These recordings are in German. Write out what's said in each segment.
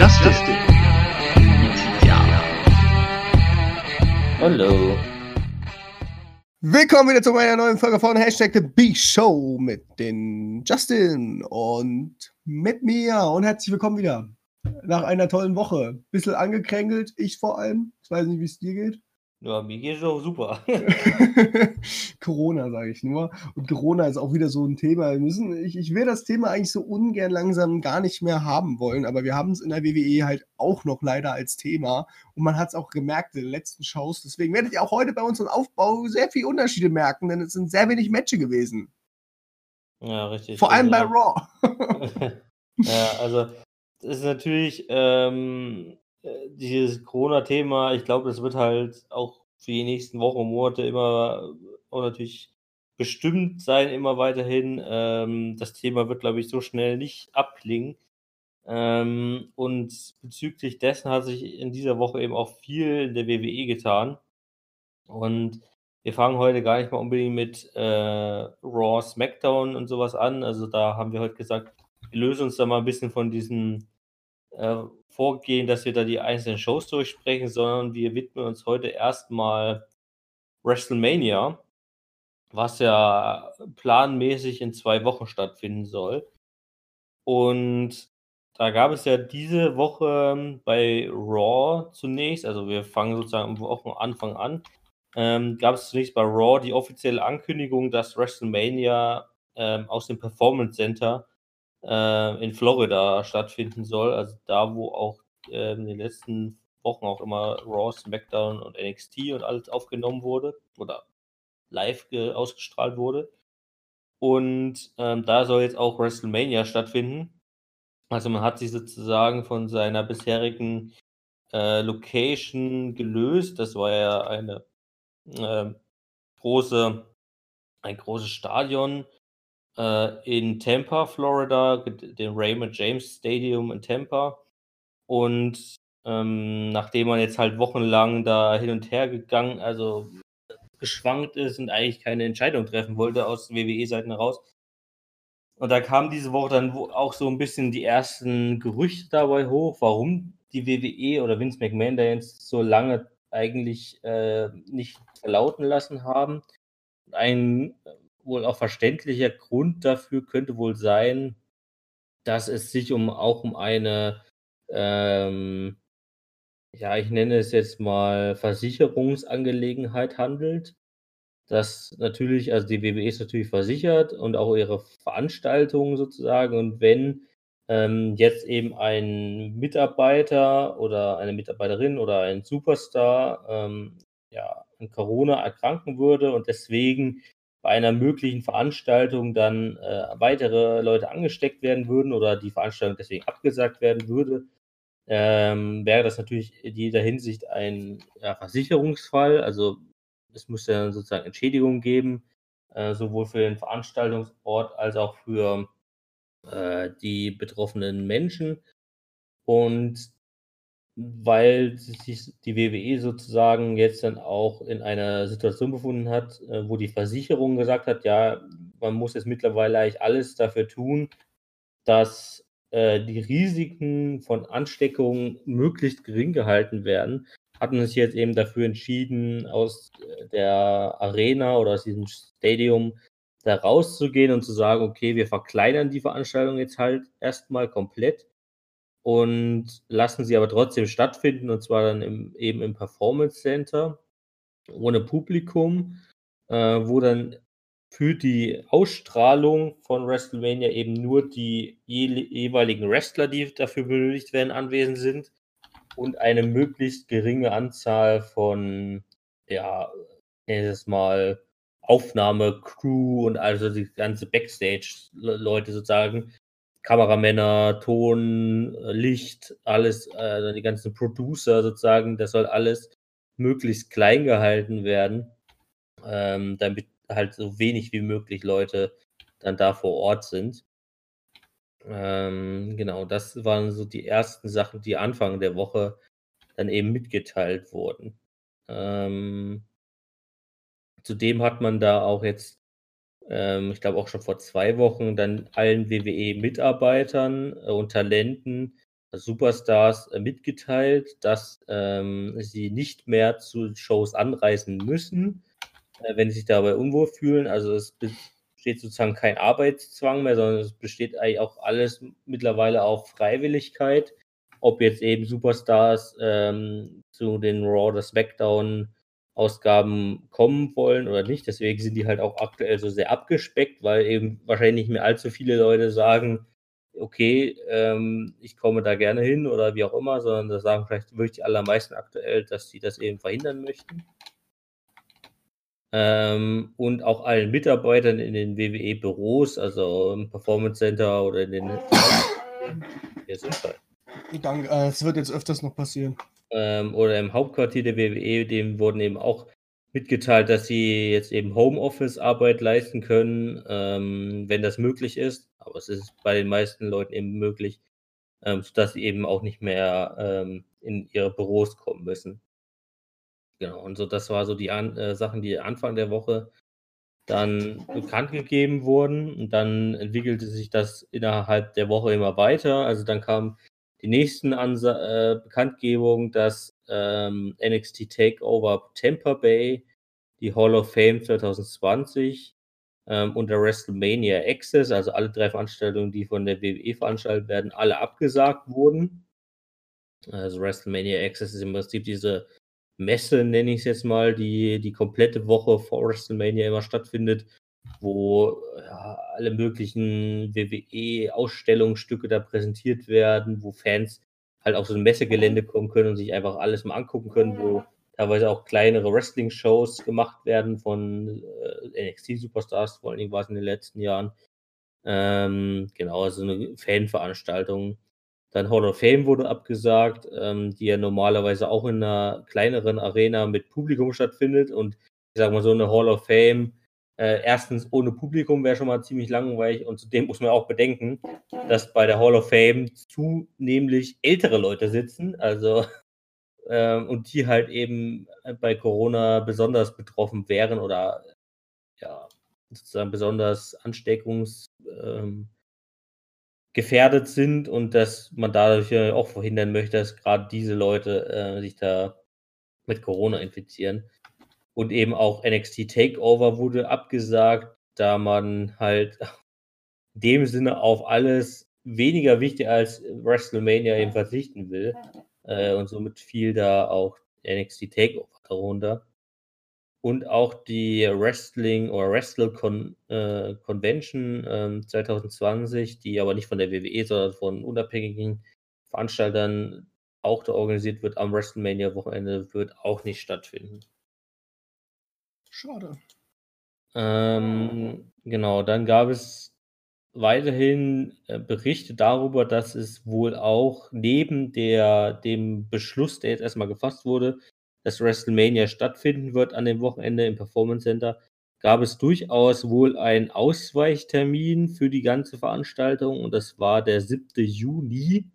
Justice. Ja. Hallo. Willkommen wieder zu meiner neuen Folge von Hashtag The Big Show mit den Justin und mit mir und herzlich willkommen wieder nach einer tollen Woche. Bisschen angekränkelt, ich vor allem. Ich weiß nicht, wie es dir geht. Ja, mir geht's auch super. Corona, sage ich nur. Und Corona ist auch wieder so ein Thema. Wir müssen, ich, ich will das Thema eigentlich so ungern langsam gar nicht mehr haben wollen, aber wir haben es in der WWE halt auch noch leider als Thema. Und man hat es auch gemerkt in den letzten Shows. Deswegen werdet ihr auch heute bei unserem Aufbau sehr viele Unterschiede merken, denn es sind sehr wenig Matches gewesen. Ja, richtig. Vor allem bei Also, Raw. ja, also das ist natürlich ähm, äh, dieses Corona-Thema, ich glaube, das wird halt auch für die nächsten Wochen und Monate immer auch natürlich bestimmt sein, immer weiterhin. Ähm, das Thema wird, glaube ich, so schnell nicht abklingen. Ähm, und bezüglich dessen hat sich in dieser Woche eben auch viel in der WWE getan. Und wir fangen heute gar nicht mal unbedingt mit äh, Raw, SmackDown und sowas an. Also da haben wir heute gesagt, wir lösen uns da mal ein bisschen von diesem äh, Vorgehen, dass wir da die einzelnen Shows durchsprechen, sondern wir widmen uns heute erstmal WrestleMania, was ja planmäßig in zwei Wochen stattfinden soll. Und da gab es ja diese Woche ähm, bei Raw zunächst, also wir fangen sozusagen am Wochenanfang an, ähm, gab es zunächst bei Raw die offizielle Ankündigung, dass WrestleMania ähm, aus dem Performance Center äh, in Florida stattfinden soll. Also da, wo auch äh, in den letzten Wochen auch immer Raw, SmackDown und NXT und alles aufgenommen wurde oder live ge- ausgestrahlt wurde. Und ähm, da soll jetzt auch WrestleMania stattfinden. Also man hat sich sozusagen von seiner bisherigen äh, Location gelöst. Das war ja eine ähm, große, ein großes Stadion äh, in Tampa, Florida, dem Raymond James Stadium in Tampa. Und ähm, nachdem man jetzt halt wochenlang da hin und her gegangen, also geschwankt ist und eigentlich keine Entscheidung treffen wollte aus WWE-Seiten heraus. Und da kamen diese Woche dann auch so ein bisschen die ersten Gerüchte dabei hoch, warum die WWE oder Vince McMahon da jetzt so lange eigentlich äh, nicht verlauten lassen haben. Ein äh, wohl auch verständlicher Grund dafür könnte wohl sein, dass es sich um auch um eine, ähm, ja, ich nenne es jetzt mal Versicherungsangelegenheit handelt. Das natürlich, also die WWE ist natürlich versichert und auch ihre Veranstaltungen sozusagen. Und wenn ähm, jetzt eben ein Mitarbeiter oder eine Mitarbeiterin oder ein Superstar ähm, ja, an Corona erkranken würde und deswegen bei einer möglichen Veranstaltung dann äh, weitere Leute angesteckt werden würden oder die Veranstaltung deswegen abgesagt werden würde, ähm, wäre das natürlich in jeder Hinsicht ein ja, Versicherungsfall. Also es müsste dann sozusagen Entschädigung geben, äh, sowohl für den Veranstaltungsort als auch für äh, die betroffenen Menschen. Und weil sich die WWE sozusagen jetzt dann auch in einer Situation befunden hat, äh, wo die Versicherung gesagt hat, ja, man muss jetzt mittlerweile eigentlich alles dafür tun, dass äh, die Risiken von Ansteckungen möglichst gering gehalten werden, hat man sich jetzt eben dafür entschieden, aus äh, der Arena oder aus diesem Stadium da rauszugehen und zu sagen, okay, wir verkleinern die Veranstaltung jetzt halt erstmal komplett und lassen sie aber trotzdem stattfinden und zwar dann im, eben im Performance Center ohne Publikum, äh, wo dann für die Ausstrahlung von WrestleMania eben nur die je jeweiligen Wrestler, die dafür benötigt werden, anwesend sind und eine möglichst geringe Anzahl von, ja, nenn es mal Aufnahmecrew und also die ganze Backstage-Leute sozusagen, Kameramänner, Ton, äh, Licht, alles, äh, die ganzen Producer sozusagen, das soll alles möglichst klein gehalten werden, ähm, damit halt so wenig wie möglich Leute dann da vor Ort sind. Ähm, genau, das waren so die ersten Sachen, die Anfang der Woche dann eben mitgeteilt wurden. Ähm, zudem hat man da auch jetzt, ähm, ich glaube auch schon vor zwei Wochen, dann allen WWE-Mitarbeitern äh, und Talenten Superstars äh, mitgeteilt, dass ähm, sie nicht mehr zu Shows anreisen müssen, äh, wenn sie sich dabei unwohl fühlen. Also es besteht sozusagen kein Arbeitszwang mehr, sondern es besteht eigentlich auch alles mittlerweile auf Freiwilligkeit. Ob jetzt eben Superstars ähm, zu den Raw oder SmackDown Ausgaben kommen wollen oder nicht. Deswegen sind die halt auch aktuell so sehr abgespeckt, weil eben wahrscheinlich nicht mehr allzu viele Leute sagen, okay, ähm, ich komme da gerne hin oder wie auch immer, sondern da sagen vielleicht wirklich die allermeisten aktuell, dass sie das eben verhindern möchten. Ähm, und auch allen Mitarbeitern in den WWE-Büros, also im Performance Center oder in den. Hier sind wir. Danke, äh, es wird jetzt öfters noch passieren. Ähm, oder im Hauptquartier der WWE, dem wurden eben auch mitgeteilt, dass sie jetzt eben Homeoffice-Arbeit leisten können, ähm, wenn das möglich ist. Aber es ist bei den meisten Leuten eben möglich, ähm, sodass sie eben auch nicht mehr ähm, in ihre Büros kommen müssen. Genau, und so das war so die An äh, Sachen, die Anfang der Woche dann bekannt gegeben wurden. Und dann entwickelte sich das innerhalb der Woche immer weiter. Also dann kam die nächsten Ansa äh, Bekanntgebungen, dass ähm, NXT Takeover Tampa Bay, die Hall of Fame 2020 ähm, und der WrestleMania Access, also alle drei Veranstaltungen, die von der WWE veranstaltet werden, alle abgesagt wurden. Also WrestleMania Access ist im Prinzip diese Messe, nenne ich es jetzt mal, die die komplette Woche vor WrestleMania immer stattfindet, wo ja, alle möglichen WWE-Ausstellungsstücke da präsentiert werden, wo Fans halt auf so ein Messegelände kommen können und sich einfach alles mal angucken können, wo teilweise auch kleinere Wrestling-Shows gemacht werden von äh, NXT-Superstars, vor allen Dingen war es in den letzten Jahren. Ähm, genau, also eine Fanveranstaltung. Dann Hall of Fame wurde abgesagt, ähm, die ja normalerweise auch in einer kleineren Arena mit Publikum stattfindet. Und ich sage mal so, eine Hall of Fame äh, erstens ohne Publikum wäre schon mal ziemlich langweilig und zudem muss man auch bedenken, dass bei der Hall of Fame zunehmlich ältere Leute sitzen, also äh, und die halt eben bei Corona besonders betroffen wären oder ja sozusagen besonders ansteckungsgefährdet ähm, sind und dass man dadurch auch verhindern möchte, dass gerade diese Leute äh, sich da mit Corona infizieren. Und eben auch NXT Takeover wurde abgesagt, da man halt in dem Sinne auf alles weniger wichtig als WrestleMania eben verzichten will. Äh, und somit fiel da auch NXT Takeover darunter. Und auch die Wrestling oder Wrestle Con, äh, Convention äh, 2020, die aber nicht von der WWE, sondern von unabhängigen Veranstaltern auch da organisiert wird am WrestleMania-Wochenende, wird auch nicht stattfinden. Schade. Ähm, genau, dann gab es weiterhin äh, Berichte darüber, dass es wohl auch neben der, dem Beschluss, der jetzt erstmal gefasst wurde, dass WrestleMania stattfinden wird an dem Wochenende im Performance Center, gab es durchaus wohl einen Ausweichtermin für die ganze Veranstaltung und das war der 7. Juni,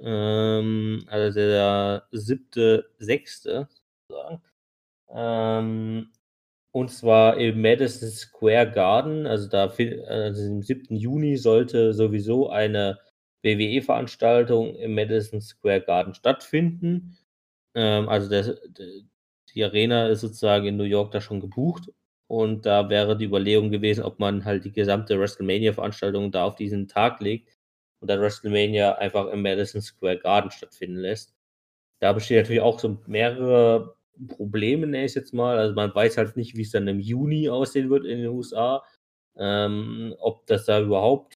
ähm, also der 7.6. Ähm, und zwar im Madison Square Garden, also da also im 7. Juni sollte sowieso eine WWE-Veranstaltung im Madison Square Garden stattfinden. Ähm, also der, die Arena ist sozusagen in New York da schon gebucht. Und da wäre die Überlegung gewesen, ob man halt die gesamte WrestleMania-Veranstaltung da auf diesen Tag legt und dann WrestleMania einfach im Madison Square Garden stattfinden lässt. Da bestehen natürlich auch so mehrere Probleme, nenne ich es jetzt mal. Also man weiß halt nicht, wie es dann im Juni aussehen wird in den USA. Ähm, ob das da überhaupt,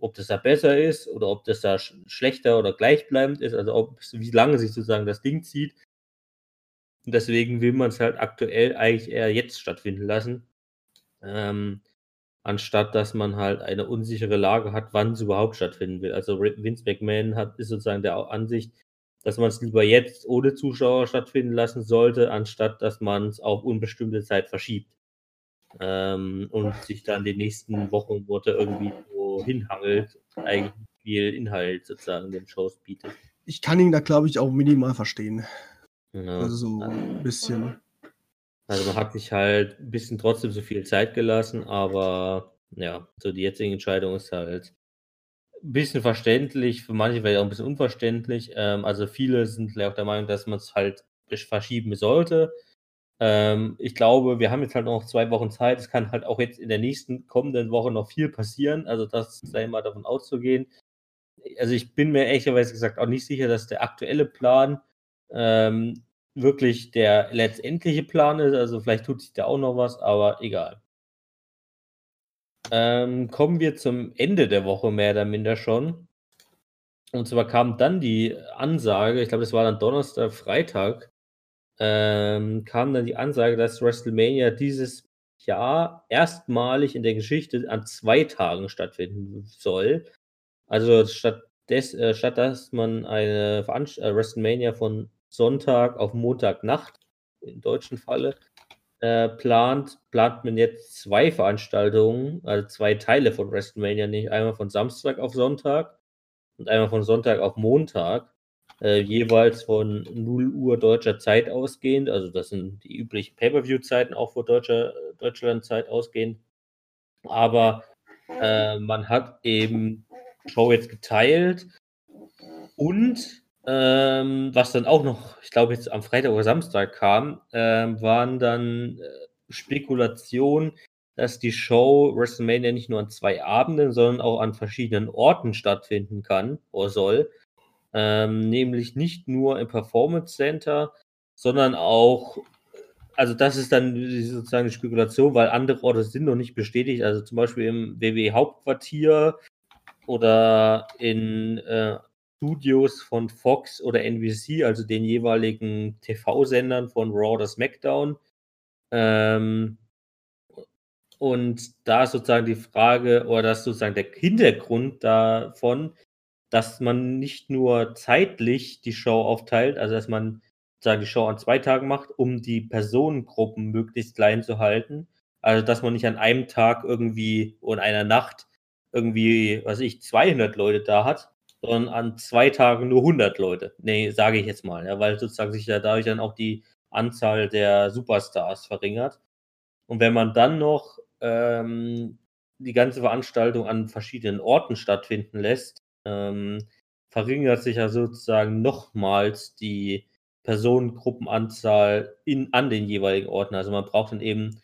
ob das da besser ist oder ob das da sch schlechter oder gleichbleibend ist, also ob, wie lange sich sozusagen das Ding zieht. Und deswegen will man es halt aktuell eigentlich eher jetzt stattfinden lassen. Ähm, anstatt dass man halt eine unsichere Lage hat, wann es überhaupt stattfinden will. Also Vince McMahon hat, ist sozusagen der Ansicht, dass man es lieber jetzt ohne Zuschauer stattfinden lassen sollte, anstatt dass man es auf unbestimmte Zeit verschiebt. Ähm, und sich dann die nächsten Wochen Worte irgendwie so hinhangelt, eigentlich viel Inhalt sozusagen den Shows bietet. Ich kann ihn da, glaube ich, auch minimal verstehen. Ja. Also so ein bisschen. Also man hat sich halt ein bisschen trotzdem so viel Zeit gelassen, aber ja, so die jetzige Entscheidung ist halt ein bisschen verständlich, für manche vielleicht auch ein bisschen unverständlich. Ähm, also viele sind auch der Meinung, dass man es halt verschieben sollte. Ähm, ich glaube, wir haben jetzt halt noch zwei Wochen Zeit. Es kann halt auch jetzt in der nächsten kommenden Woche noch viel passieren. Also das sei mal davon auszugehen. Also ich bin mir ehrlicherweise gesagt auch nicht sicher, dass der aktuelle Plan ähm, wirklich der letztendliche Plan ist. Also vielleicht tut sich da auch noch was, aber egal. Ähm, kommen wir zum Ende der Woche mehr oder minder schon. Und zwar kam dann die Ansage, ich glaube, das war dann Donnerstag, Freitag, ähm, kam dann die Ansage, dass WrestleMania dieses Jahr erstmalig in der Geschichte an zwei Tagen stattfinden soll. Also statt, des, äh, statt dass man eine Veranst äh, WrestleMania von Sonntag auf Montagnacht, im deutschen Falle, äh, plant, plant man jetzt zwei Veranstaltungen, also zwei Teile von WrestleMania, nicht einmal von Samstag auf Sonntag und einmal von Sonntag auf Montag, äh, jeweils von 0 Uhr deutscher Zeit ausgehend. Also das sind die üblichen Pay-per-view-Zeiten auch vor deutscher Deutschland-Zeit ausgehend. Aber äh, man hat eben Show jetzt geteilt und ähm, was dann auch noch, ich glaube jetzt am Freitag oder Samstag kam, ähm, waren dann äh, Spekulationen, dass die Show WrestleMania nicht nur an zwei Abenden, sondern auch an verschiedenen Orten stattfinden kann oder soll. Ähm, nämlich nicht nur im Performance Center, sondern auch, also das ist dann sozusagen die Spekulation, weil andere Orte sind noch nicht bestätigt, also zum Beispiel im WWE Hauptquartier oder in äh, Studios von Fox oder NBC, also den jeweiligen TV-Sendern von Raw oder SmackDown. Ähm, und da ist sozusagen die Frage, oder das ist sozusagen der Hintergrund davon, dass man nicht nur zeitlich die Show aufteilt, also dass man sozusagen die Show an zwei Tagen macht, um die Personengruppen möglichst klein zu halten. Also dass man nicht an einem Tag irgendwie oder einer Nacht irgendwie, was ich, 200 Leute da hat, sondern an zwei Tagen nur 100 Leute. Nee, sage ich jetzt mal, ja, weil sozusagen sich ja dadurch dann auch die Anzahl der Superstars verringert. Und wenn man dann noch ähm, die ganze Veranstaltung an verschiedenen Orten stattfinden lässt, ähm, verringert sich ja sozusagen nochmals die Personengruppenanzahl in, an den jeweiligen Orten. Also man braucht dann eben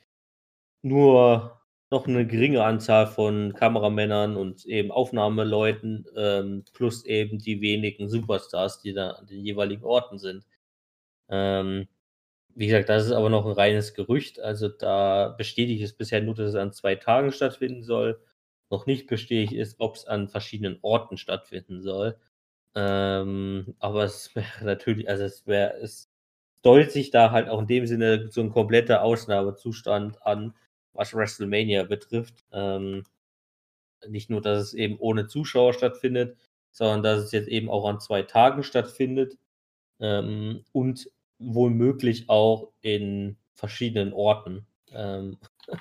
nur noch eine geringe Anzahl von Kameramännern und eben Aufnahmeleuten, ähm, plus eben die wenigen Superstars, die da an den jeweiligen Orten sind. Ähm, wie gesagt, das ist aber noch ein reines Gerücht. Also da bestätigt es bisher nur, dass es an zwei Tagen stattfinden soll. Noch nicht bestätigt ist, ob es an verschiedenen Orten stattfinden soll. Ähm, aber es wäre natürlich, also es wäre, es deutet sich da halt auch in dem Sinne so ein kompletter Ausnahmezustand an, was WrestleMania betrifft. Ähm, nicht nur, dass es eben ohne Zuschauer stattfindet, sondern dass es jetzt eben auch an zwei Tagen stattfindet ähm, und womöglich auch in verschiedenen Orten. Ähm,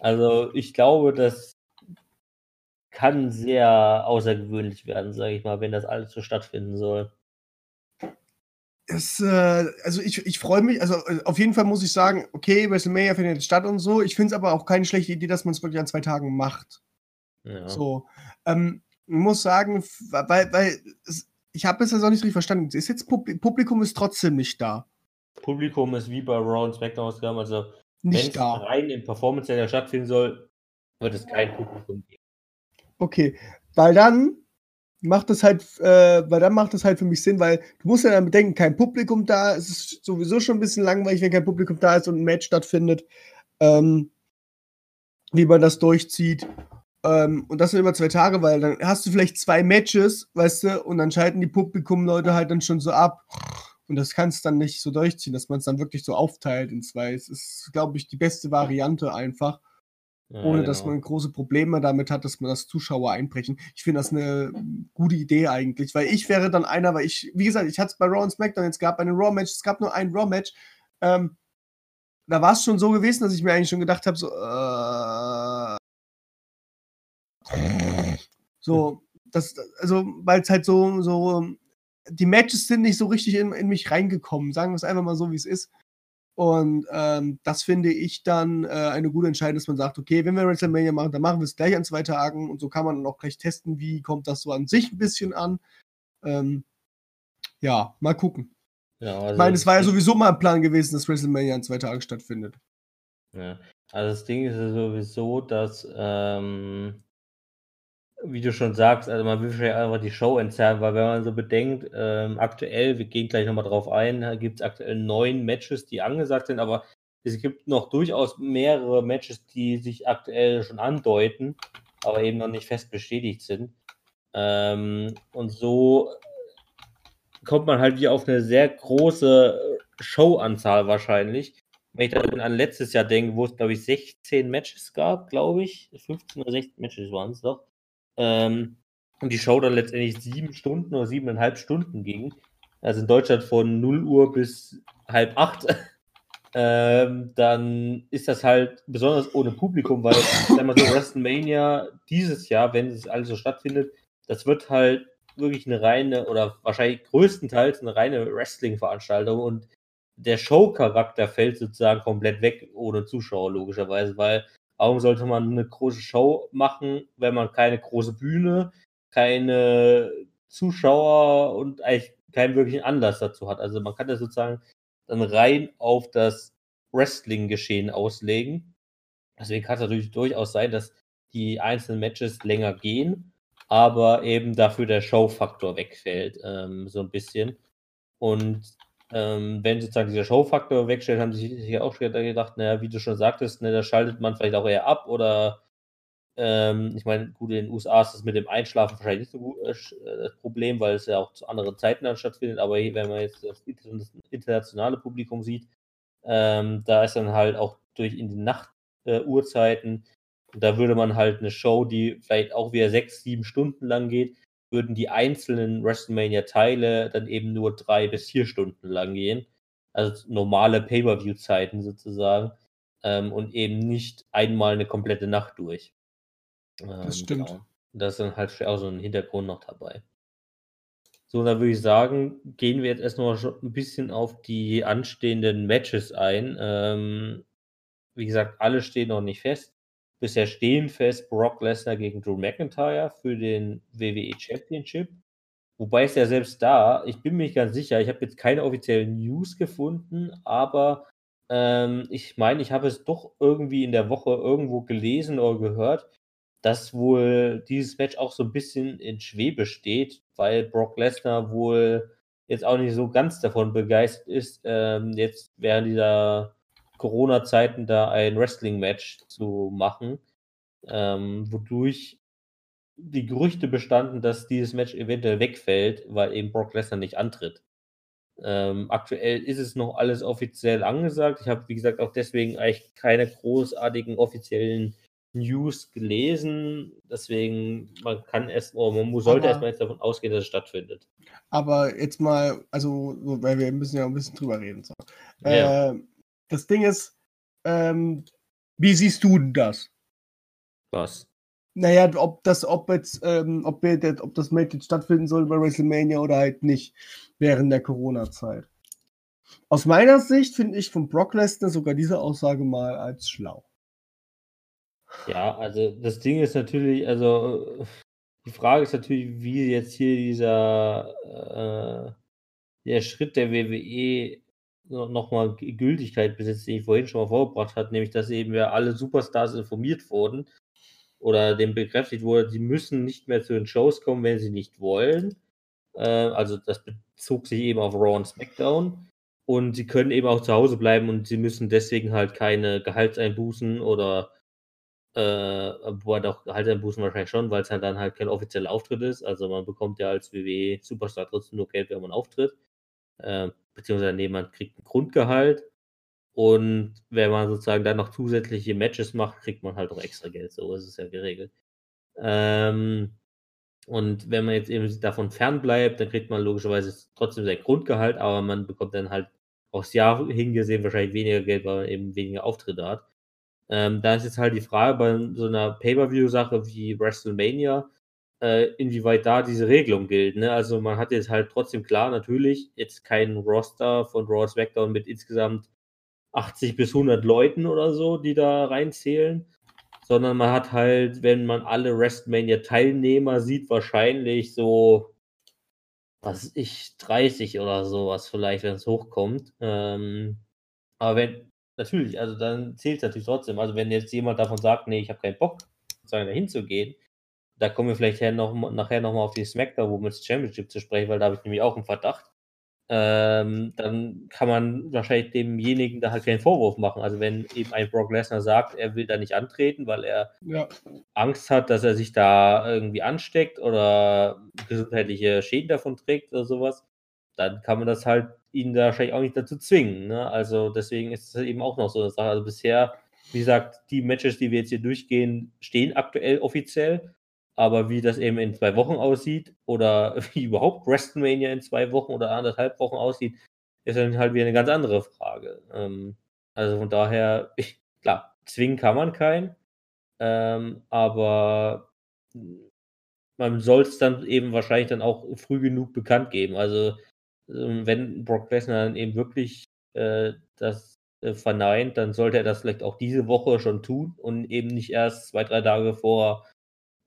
also ich glaube, das kann sehr außergewöhnlich werden, sage ich mal, wenn das alles so stattfinden soll. Es, äh, also ich, ich freue mich, also äh, auf jeden Fall muss ich sagen, okay, WrestleMania findet statt und so. Ich finde es aber auch keine schlechte Idee, dass man es wirklich an zwei Tagen macht. Ja. So. Ähm, ich muss sagen, weil, weil ich habe es jetzt auch nicht richtig verstanden. Ist jetzt Publikum, Publikum ist trotzdem nicht da. Publikum ist wie bei Raw und SmackDown also wenn Nicht es da. rein im Performance Center stattfinden soll, wird es kein Publikum geben. Okay, weil dann macht es halt, äh, weil dann macht es halt für mich Sinn, weil du musst ja dann bedenken, kein Publikum da, es ist sowieso schon ein bisschen langweilig, wenn kein Publikum da ist und ein Match stattfindet, ähm, wie man das durchzieht. Ähm, und das sind immer zwei Tage, weil dann hast du vielleicht zwei Matches, weißt du, und dann schalten die Publikumleute halt dann schon so ab. Und das kannst dann nicht so durchziehen, dass man es dann wirklich so aufteilt in zwei. Es ist, glaube ich, die beste Variante einfach Ja, ohne dass genau. man große Probleme damit hat, dass man das Zuschauer einbrechen. Ich finde das eine gute Idee eigentlich, weil ich wäre dann einer, weil ich, wie gesagt, ich hatte es bei Raw und SmackDown, jetzt gab ein Raw-Match, es gab nur ein Raw-Match. Ähm, da war es schon so gewesen, dass ich mir eigentlich schon gedacht habe, so, äh, so, das, also, weil es halt so, so, die Matches sind nicht so richtig in, in mich reingekommen, sagen wir es einfach mal so, wie es ist. Und ähm, das finde ich dann äh, eine gute Entscheidung, dass man sagt, okay, wenn wir WrestleMania machen, dann machen wir es gleich an zwei Tagen und so kann man dann auch gleich testen, wie kommt das so an sich ein bisschen an. Ähm, ja, mal gucken. Ja, also ich meine, es war ja sowieso mal ein Plan gewesen, dass WrestleMania an zwei Tagen stattfindet. Ja. Also das Ding ist ja sowieso, dass, ähm, wie du schon sagst, also man will vielleicht einfach die Show entzerren, weil wenn man so bedenkt, ähm, aktuell, wir gehen gleich nochmal drauf ein, gibt es aktuell neun Matches, die angesagt sind, aber es gibt noch durchaus mehrere Matches, die sich aktuell schon andeuten, aber eben noch nicht fest bestätigt sind. Ähm, und so kommt man halt wieder auf eine sehr große Showanzahl wahrscheinlich. Wenn ich da an letztes Jahr denke, wo es, glaube ich, 16 Matches gab, glaube ich. 15 oder 16 Matches waren es doch. Ähm, und die Show dann letztendlich sieben Stunden oder siebeneinhalb Stunden ging. Also in Deutschland von 0 Uhr bis halb acht. ähm, dann ist das halt besonders ohne Publikum, weil, wenn man so WrestleMania dieses Jahr, wenn es alles so stattfindet, das wird halt wirklich eine reine oder wahrscheinlich größtenteils eine reine Wrestling-Veranstaltung und der Show-Charakter fällt sozusagen komplett weg ohne Zuschauer, logischerweise, weil warum sollte man eine große Show machen, wenn man keine große Bühne, keine Zuschauer und eigentlich keinen wirklichen Anlass dazu hat. Also man kann das sozusagen dann rein auf das Wrestling-Geschehen auslegen. Deswegen kann es natürlich durchaus sein, dass die einzelnen Matches länger gehen, aber eben dafür der Show-Faktor wegfällt, ähm, so ein bisschen. Und ähm, wenn sozusagen dieser Show-Faktor wegstellt, haben sich ja auch schon gedacht, naja, wie du schon sagtest, ne, da schaltet man vielleicht auch eher ab oder ähm, ich meine, gut, in den USA ist das mit dem Einschlafen wahrscheinlich nicht so gut äh, äh, das Problem, weil es ja auch zu anderen Zeiten dann stattfindet, aber hier, wenn man jetzt das inter- das internationale Publikum sieht, ähm, da ist dann halt auch durch in die Nacht äh, da würde man halt eine Show, die vielleicht auch wieder sechs, sieben Stunden lang geht, würden die einzelnen WrestleMania-Teile dann eben nur drei bis vier Stunden lang gehen. Also normale Pay-Per-View-Zeiten sozusagen. Ähm, und eben nicht einmal eine komplette Nacht durch. Ähm, stimmt. Genau. Da ist dann halt auch so ein Hintergrund noch dabei. So, dann würde ich sagen, gehen wir jetzt erstmal schon ein bisschen auf die anstehenden Matches ein. Ähm, wie gesagt, alle stehen noch nicht fest. Bisher stehen fest Brock Lesnar gegen Drew McIntyre für den WWE Championship. Wobei es ja selbst da, ich bin mir nicht ganz sicher, ich habe jetzt keine offiziellen News gefunden, aber ähm, ich meine, ich habe es doch irgendwie in der Woche irgendwo gelesen oder gehört, dass wohl dieses Match auch so ein bisschen in Schwebe steht, weil Brock Lesnar wohl jetzt auch nicht so ganz davon begeistert ist, ähm, jetzt während dieser Corona-Zeiten da ein Wrestling-Match zu machen, ähm, wodurch die Gerüchte bestanden, dass dieses Match eventuell wegfällt, weil eben Brock Lesnar nicht antritt. Ähm, aktuell ist es noch alles offiziell angesagt. Ich habe, wie gesagt, auch deswegen eigentlich keine großartigen offiziellen News gelesen. Deswegen, man kann erst, oder man muss, sollte Aber- erstmal jetzt davon ausgehen, dass es stattfindet. Aber jetzt mal, also, so, weil wir müssen ja ein bisschen drüber reden. So. Ja. Äh, das Ding ist, ähm, wie siehst du denn das? Was? Naja, ob das, ob jetzt, ähm, ob, wir das- ob das Match jetzt stattfinden soll bei WrestleMania oder halt nicht während der Corona-Zeit. Aus meiner Sicht finde ich von Brock Lesnar sogar diese Aussage mal als schlau. Ja, also das Ding ist natürlich, also die Frage ist natürlich, wie jetzt hier dieser äh, der Schritt der WWE nochmal Gültigkeit besitzt, den ich vorhin schon mal vorgebracht habe, nämlich dass eben ja alle Superstars informiert wurden oder dem bekräftigt wurde, die müssen nicht mehr zu den Shows kommen, wenn sie nicht wollen. Äh, also das bezog sich eben auf Raw und SmackDown. Und sie können eben auch zu Hause bleiben und sie müssen deswegen halt keine Gehaltseinbußen oder äh, wobei doch Gehaltseinbußen wahrscheinlich schon, weil es halt dann halt kein offizieller Auftritt ist. Also man bekommt ja als WWE Superstar trotzdem nur Geld, wenn man auftritt. Äh, beziehungsweise nee, man kriegt ein Grundgehalt. Und wenn man sozusagen dann noch zusätzliche Matches macht, kriegt man halt auch extra Geld. So ist es ja geregelt. Ähm, und wenn man jetzt eben davon fernbleibt, dann kriegt man logischerweise trotzdem sein Grundgehalt, aber man bekommt dann halt aufs Jahr hingesehen wahrscheinlich weniger Geld, weil man eben weniger Auftritte hat. Ähm, da ist jetzt halt die Frage bei so einer Pay-Per-View-Sache wie WrestleMania, äh, inwieweit da diese Regelung gilt. Ne? Also man hat jetzt halt trotzdem klar, natürlich, jetzt kein Roster von Raw SmackDown mit insgesamt 80 bis 100 Leuten oder so, die da reinzählen, sondern man hat halt, wenn man alle WrestleMania-Teilnehmer sieht, wahrscheinlich so, was weiß ich, 30 oder sowas vielleicht, wenn es hochkommt. Ähm, aber wenn, natürlich, also dann zählt es natürlich trotzdem. Also wenn jetzt jemand davon sagt, nee, ich habe keinen Bock, sozusagen dahin zu gehen, da kommen wir vielleicht noch, nachher nochmal auf die SmackDown Women's Championship zu sprechen, weil da habe ich nämlich auch einen Verdacht. Ähm, dann kann man wahrscheinlich demjenigen da halt keinen Vorwurf machen. Also wenn eben ein Brock Lesnar sagt, er will da nicht antreten, weil er Ja. Angst hat, dass er sich da irgendwie ansteckt oder gesundheitliche Schäden davon trägt oder sowas, dann kann man das halt ihn da wahrscheinlich auch nicht dazu zwingen. Ne? Also deswegen ist es eben auch noch so eine Sache. Also bisher, wie gesagt, die Matches, die wir jetzt hier durchgehen, stehen aktuell offiziell. Aber wie das eben in zwei Wochen aussieht oder wie überhaupt WrestleMania in zwei Wochen oder anderthalb Wochen aussieht, ist dann halt wieder eine ganz andere Frage. Ähm, also von daher, ich, klar, zwingen kann man keinen, ähm, aber man soll es dann eben wahrscheinlich dann auch früh genug bekannt geben. Also ähm, wenn Brock Lesnar dann eben wirklich äh, das äh, verneint, dann sollte er das vielleicht auch diese Woche schon tun und eben nicht erst zwei, drei Tage vor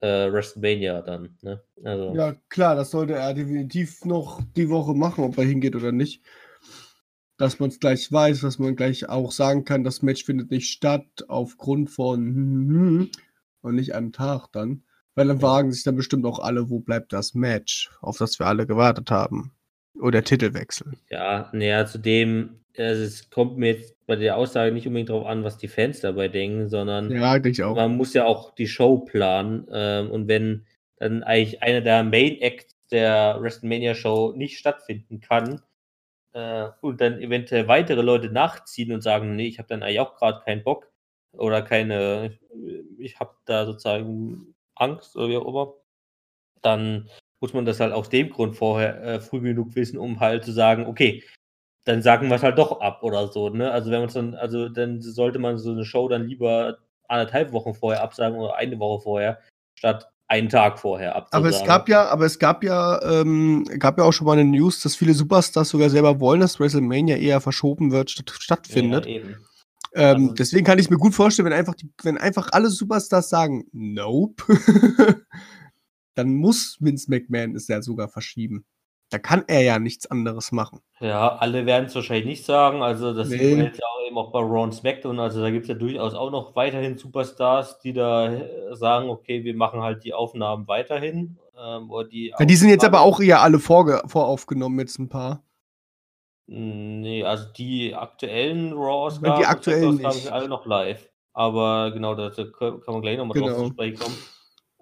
äh, WrestleMania dann. Ne? Also, Ja, klar, das sollte er definitiv noch die Woche machen, ob er hingeht oder nicht. Dass man es gleich weiß, dass man gleich auch sagen kann, das Match findet nicht statt aufgrund von hm, und nicht am Tag dann. Weil dann Ja. fragen sich dann bestimmt auch alle, wo bleibt das Match, auf das wir alle gewartet haben. Oder Titelwechsel. Ja, naja, zudem, also es kommt mir jetzt bei der Aussage nicht unbedingt darauf an, was die Fans dabei denken, sondern Ja, man muss ja auch die Show planen. Ähm, und wenn dann eigentlich einer der Main Acts der WrestleMania Show nicht stattfinden kann äh, und dann eventuell weitere Leute nachziehen und sagen, nee, ich habe dann eigentlich auch gerade keinen Bock oder keine, ich habe da sozusagen Angst oder wie auch immer, dann muss man das halt aus dem Grund vorher äh, früh genug wissen, um halt zu sagen, okay, dann sagen wir es halt doch ab oder so, ne? Also wenn man es dann, also dann sollte man so eine Show dann lieber anderthalb Wochen vorher absagen oder eine Woche vorher, statt einen Tag vorher abzusagen. Aber es gab ja, aber es gab ja, ähm, gab ja auch schon mal eine News, dass viele Superstars sogar selber wollen, dass WrestleMania eher verschoben wird, statt, stattfindet. Ja, eben. Ähm, Also- deswegen kann ich mir gut vorstellen, wenn einfach, die, wenn einfach alle Superstars sagen, nope, dann muss Vince McMahon es ja sogar verschieben. Da kann er ja nichts anderes machen. Ja, alle werden es wahrscheinlich nicht sagen. Also, das sieht Nee. man jetzt ja auch eben auch bei und SmackDown. Also, da gibt es ja durchaus auch noch weiterhin Superstars, die da äh, sagen, okay, wir machen halt die Aufnahmen weiterhin. Ähm, oder die Ja, die sind jetzt aber auch eher alle voraufgenommen, jetzt ein paar. Nee, also die aktuellen Raw-Ausgaben die aktuellen sind alle noch live. Aber genau, da kann man gleich nochmal drauf Genau. zu sprechen kommen.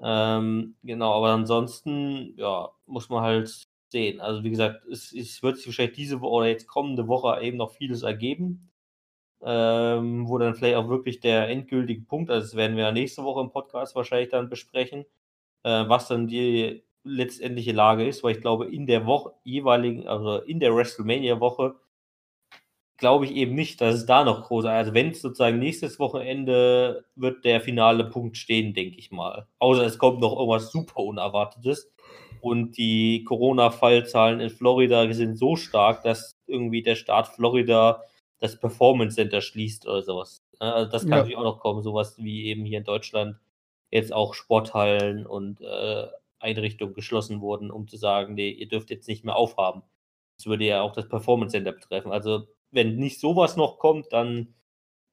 Ähm, genau, aber ansonsten, ja, muss man halt sehen. Also wie gesagt, es, es wird sich wahrscheinlich diese Woche oder jetzt kommende Woche eben noch vieles ergeben. Ähm, wo dann vielleicht auch wirklich der endgültige Punkt, also das werden wir ja nächste Woche im Podcast wahrscheinlich dann besprechen, äh, was dann die letztendliche Lage ist, weil ich glaube, in der Woche jeweiligen, also in der WrestleMania-Woche, glaube ich eben nicht, dass es da noch groß, also wenn es sozusagen nächstes Wochenende wird der finale Punkt stehen, denke ich mal. Außer es kommt noch irgendwas super Unerwartetes und die Corona-Fallzahlen in Florida sind so stark, dass irgendwie der Staat Florida das Performance Center schließt oder sowas. Ne? Also das kann Ja. natürlich auch noch kommen, sowas wie eben hier in Deutschland jetzt auch Sporthallen und äh, Einrichtungen geschlossen wurden, um zu sagen, nee, ihr dürft jetzt nicht mehr aufhaben. Das würde ja auch das Performance Center betreffen. Also wenn nicht sowas noch kommt, dann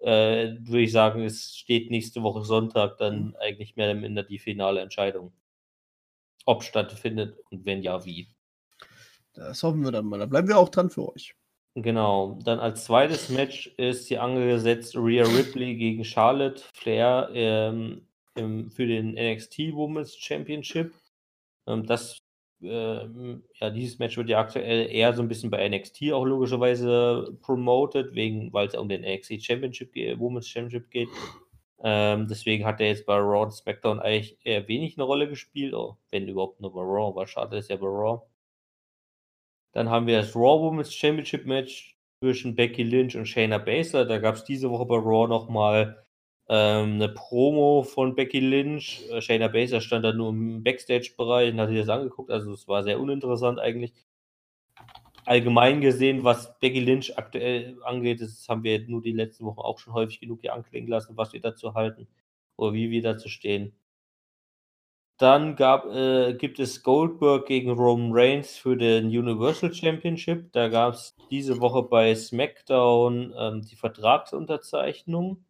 äh, würde ich sagen, es steht nächste Woche Sonntag dann eigentlich mehr oder minder die finale Entscheidung. Ob stattfindet und wenn ja, wie. Das hoffen wir dann mal. Da bleiben wir auch dran für euch. Genau. Dann als zweites Match ist hier angesetzt Rhea Ripley gegen Charlotte Flair ähm, im, für den NXT Women's Championship. Ähm, das, ähm, ja, dieses Match wird ja aktuell eher so ein bisschen bei NXT auch logischerweise promoted, wegen, weil es um den NXT Championship, Women's Championship geht. Ähm, deswegen hat er jetzt bei Raw und SmackDown eigentlich eher wenig eine Rolle gespielt, oh, wenn überhaupt nur bei Raw, weil Charlotte ist ja bei Raw. Dann haben wir das Raw Women's Championship Match zwischen Becky Lynch und Shayna Baszler. Da gab es diese Woche bei Raw nochmal ähm, eine Promo von Becky Lynch. Äh, Shayna Baszler stand da nur im Backstage-Bereich und hat sich das angeguckt. Also es war sehr uninteressant eigentlich. Allgemein gesehen, was Becky Lynch aktuell angeht, das haben wir nur die letzten Wochen auch schon häufig genug hier anklingen lassen, was wir dazu halten oder wie wir dazu stehen. Dann gab, äh, gibt es Goldberg gegen Roman Reigns für den Universal Championship. Da gab es diese Woche bei SmackDown ähm, die Vertragsunterzeichnung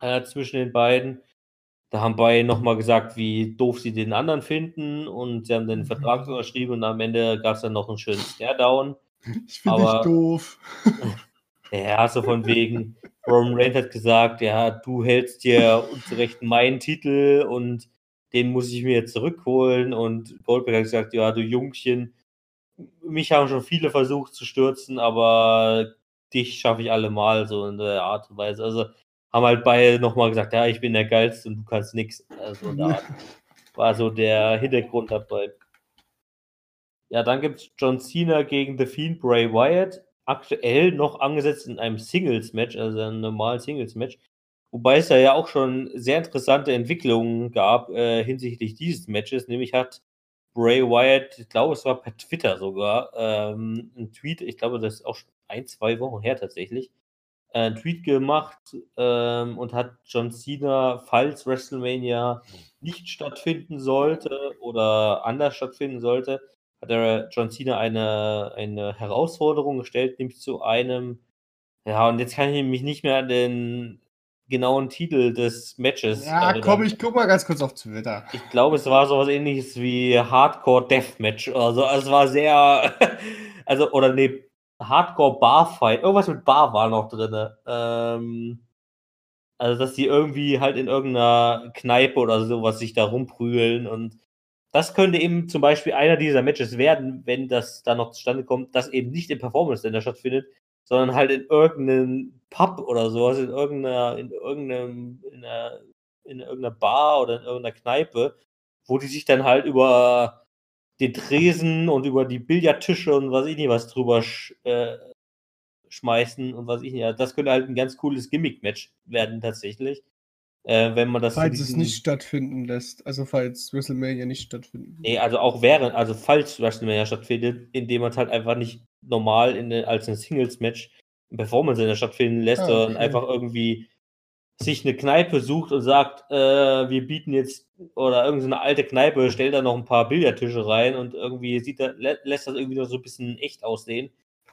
äh, zwischen den beiden. Da haben beide nochmal gesagt, wie doof sie den anderen finden und sie haben den Vertrag unterschrieben und am Ende gab es dann noch einen schönen Stare-Down. Ich finde dich doof. Ja, so von wegen, Roman Reigns hat gesagt, ja, du hältst dir unzurecht meinen Titel und den muss ich mir jetzt zurückholen. Und Goldberg hat gesagt, ja, du Jungchen, mich haben schon viele versucht zu stürzen, aber dich schaffe ich allemal, so in der Art und Weise. Also haben halt beide nochmal gesagt, ja, ich bin der Geilste und du kannst nichts. Also Art war so der Hintergrund dabei. Ja, dann gibt es John Cena gegen The Fiend Bray Wyatt. Aktuell noch angesetzt in einem Singles-Match, also einem normalen Singles-Match. Wobei es da ja auch schon sehr interessante Entwicklungen gab äh, hinsichtlich dieses Matches. Nämlich hat Bray Wyatt, ich glaube, es war per Twitter sogar, ähm, ein Tweet, ich glaube, das ist auch schon ein, zwei Wochen her tatsächlich, einen Tweet gemacht ähm, und hat John Cena, falls WrestleMania nicht stattfinden sollte oder anders stattfinden sollte, hat er John Cena eine, eine Herausforderung gestellt, nämlich zu einem, ja, und jetzt kann ich mich nicht mehr an den genauen Titel des Matches. Ja, erinnern. komm, ich guck mal ganz kurz auf Twitter. Ich glaube, es war sowas ähnliches wie Hardcore Deathmatch oder so. Also es war sehr, also, oder nee, Hardcore Barfight. Irgendwas mit Bar war noch drin. Ähm, also, dass die irgendwie halt in irgendeiner Kneipe oder sowas sich da rumprügeln und das könnte eben zum Beispiel einer dieser Matches werden, wenn das dann noch zustande kommt, das eben nicht im Performance Center stattfindet, sondern halt in irgendeinem Pub oder sowas, in irgendeiner, in irgendeinem, in einer, in irgendeiner Bar oder in irgendeiner Kneipe, wo die sich dann halt über den Tresen und über die Billardtische und was ich nicht was drüber sch, äh, schmeißen und was ich nicht. Das könnte halt ein ganz cooles Gimmick-Match werden tatsächlich. Äh, wenn man das Falls es diesen- nicht stattfinden lässt. Also falls WrestleMania nicht stattfinden. Nee, also auch während, also falls WrestleMania stattfindet, indem man es halt einfach nicht normal in, als ein Singles-Match im Performance Center stattfinden lässt, Ah, sondern okay. einfach irgendwie sich eine Kneipe sucht und sagt, äh, wir bieten jetzt, oder irgendeine alte Kneipe, stellt da noch ein paar Billardtische rein und irgendwie sieht lä lässt das irgendwie noch so ein bisschen echt aussehen.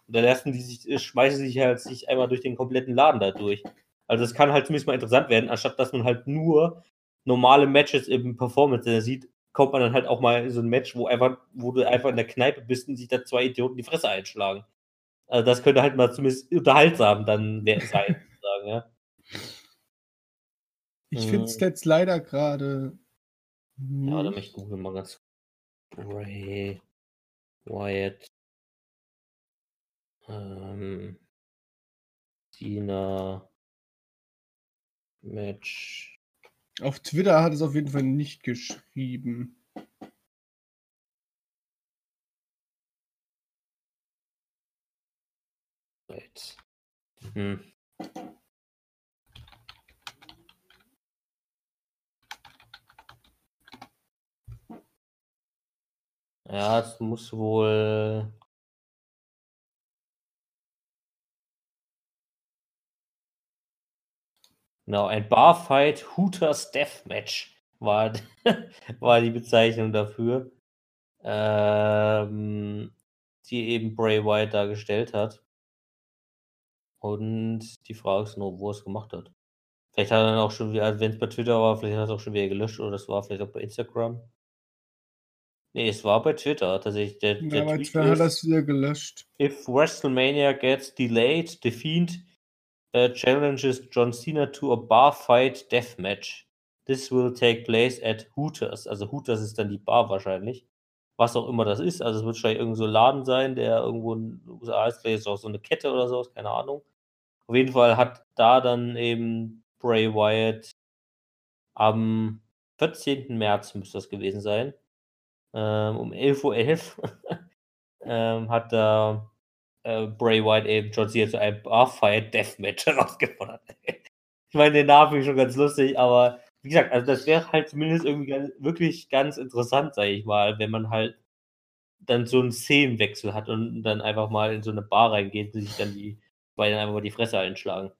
Und dann lassen die sich, schmeißen sich halt sich einmal durch den kompletten Laden da durch. Also es kann halt zumindest mal interessant werden, anstatt dass man halt nur normale Matches im Performance sieht, kommt man dann halt auch mal in so ein Match, wo einfach, wo du einfach in der Kneipe bist und sich da zwei Idioten die Fresse einschlagen. Also das könnte halt mal zumindest unterhaltsam dann sein, sagen, ja. Ich finde es jetzt leider gerade. Ja, möchte ich googeln mal ganz. Bray Wyatt. Ähm, Cena Match. Auf Twitter hat es auf jeden Fall nicht geschrieben. Right. Hm. Ja, es muss wohl. Genau, ein Barfight Hooters Deathmatch war, war die Bezeichnung dafür, ähm, die eben Bray Wyatt dargestellt hat. Und die Frage ist nur, wo er es gemacht hat. Vielleicht hat er dann auch schon wieder, wenn es bei Twitter war, vielleicht hat er es auch schon wieder gelöscht oder es war vielleicht auch bei Instagram. Nee, es war bei Twitter tatsächlich. Der, der Ja, bei Tweet Twitter hat das wieder gelöscht. If WrestleMania gets delayed, The Fiend uh, challenges John Cena to a bar fight deathmatch. This will take place at Hooters. Also Hooters ist dann die Bar wahrscheinlich. Was auch immer das ist. Also es wird wahrscheinlich irgend so ein Laden sein, der irgendwo in den USA ist. Vielleicht ist auch so eine Kette oder sowas, keine Ahnung. Auf jeden Fall hat da dann eben Bray Wyatt am 14. März müsste das gewesen sein. Ähm, um 11.11 Uhr ähm, hat da äh, Bray Wyatt eben John Cena zu einem Barfight Deathmatch herausgefordert. ich meine, den Namen finde ich schon ganz lustig, aber wie gesagt, also das wäre halt zumindest irgendwie ganz, wirklich ganz interessant, sage ich mal, wenn man halt dann so einen Szenenwechsel hat und dann einfach mal in so eine Bar reingeht und sich dann die beiden einfach mal die Fresse einschlagen.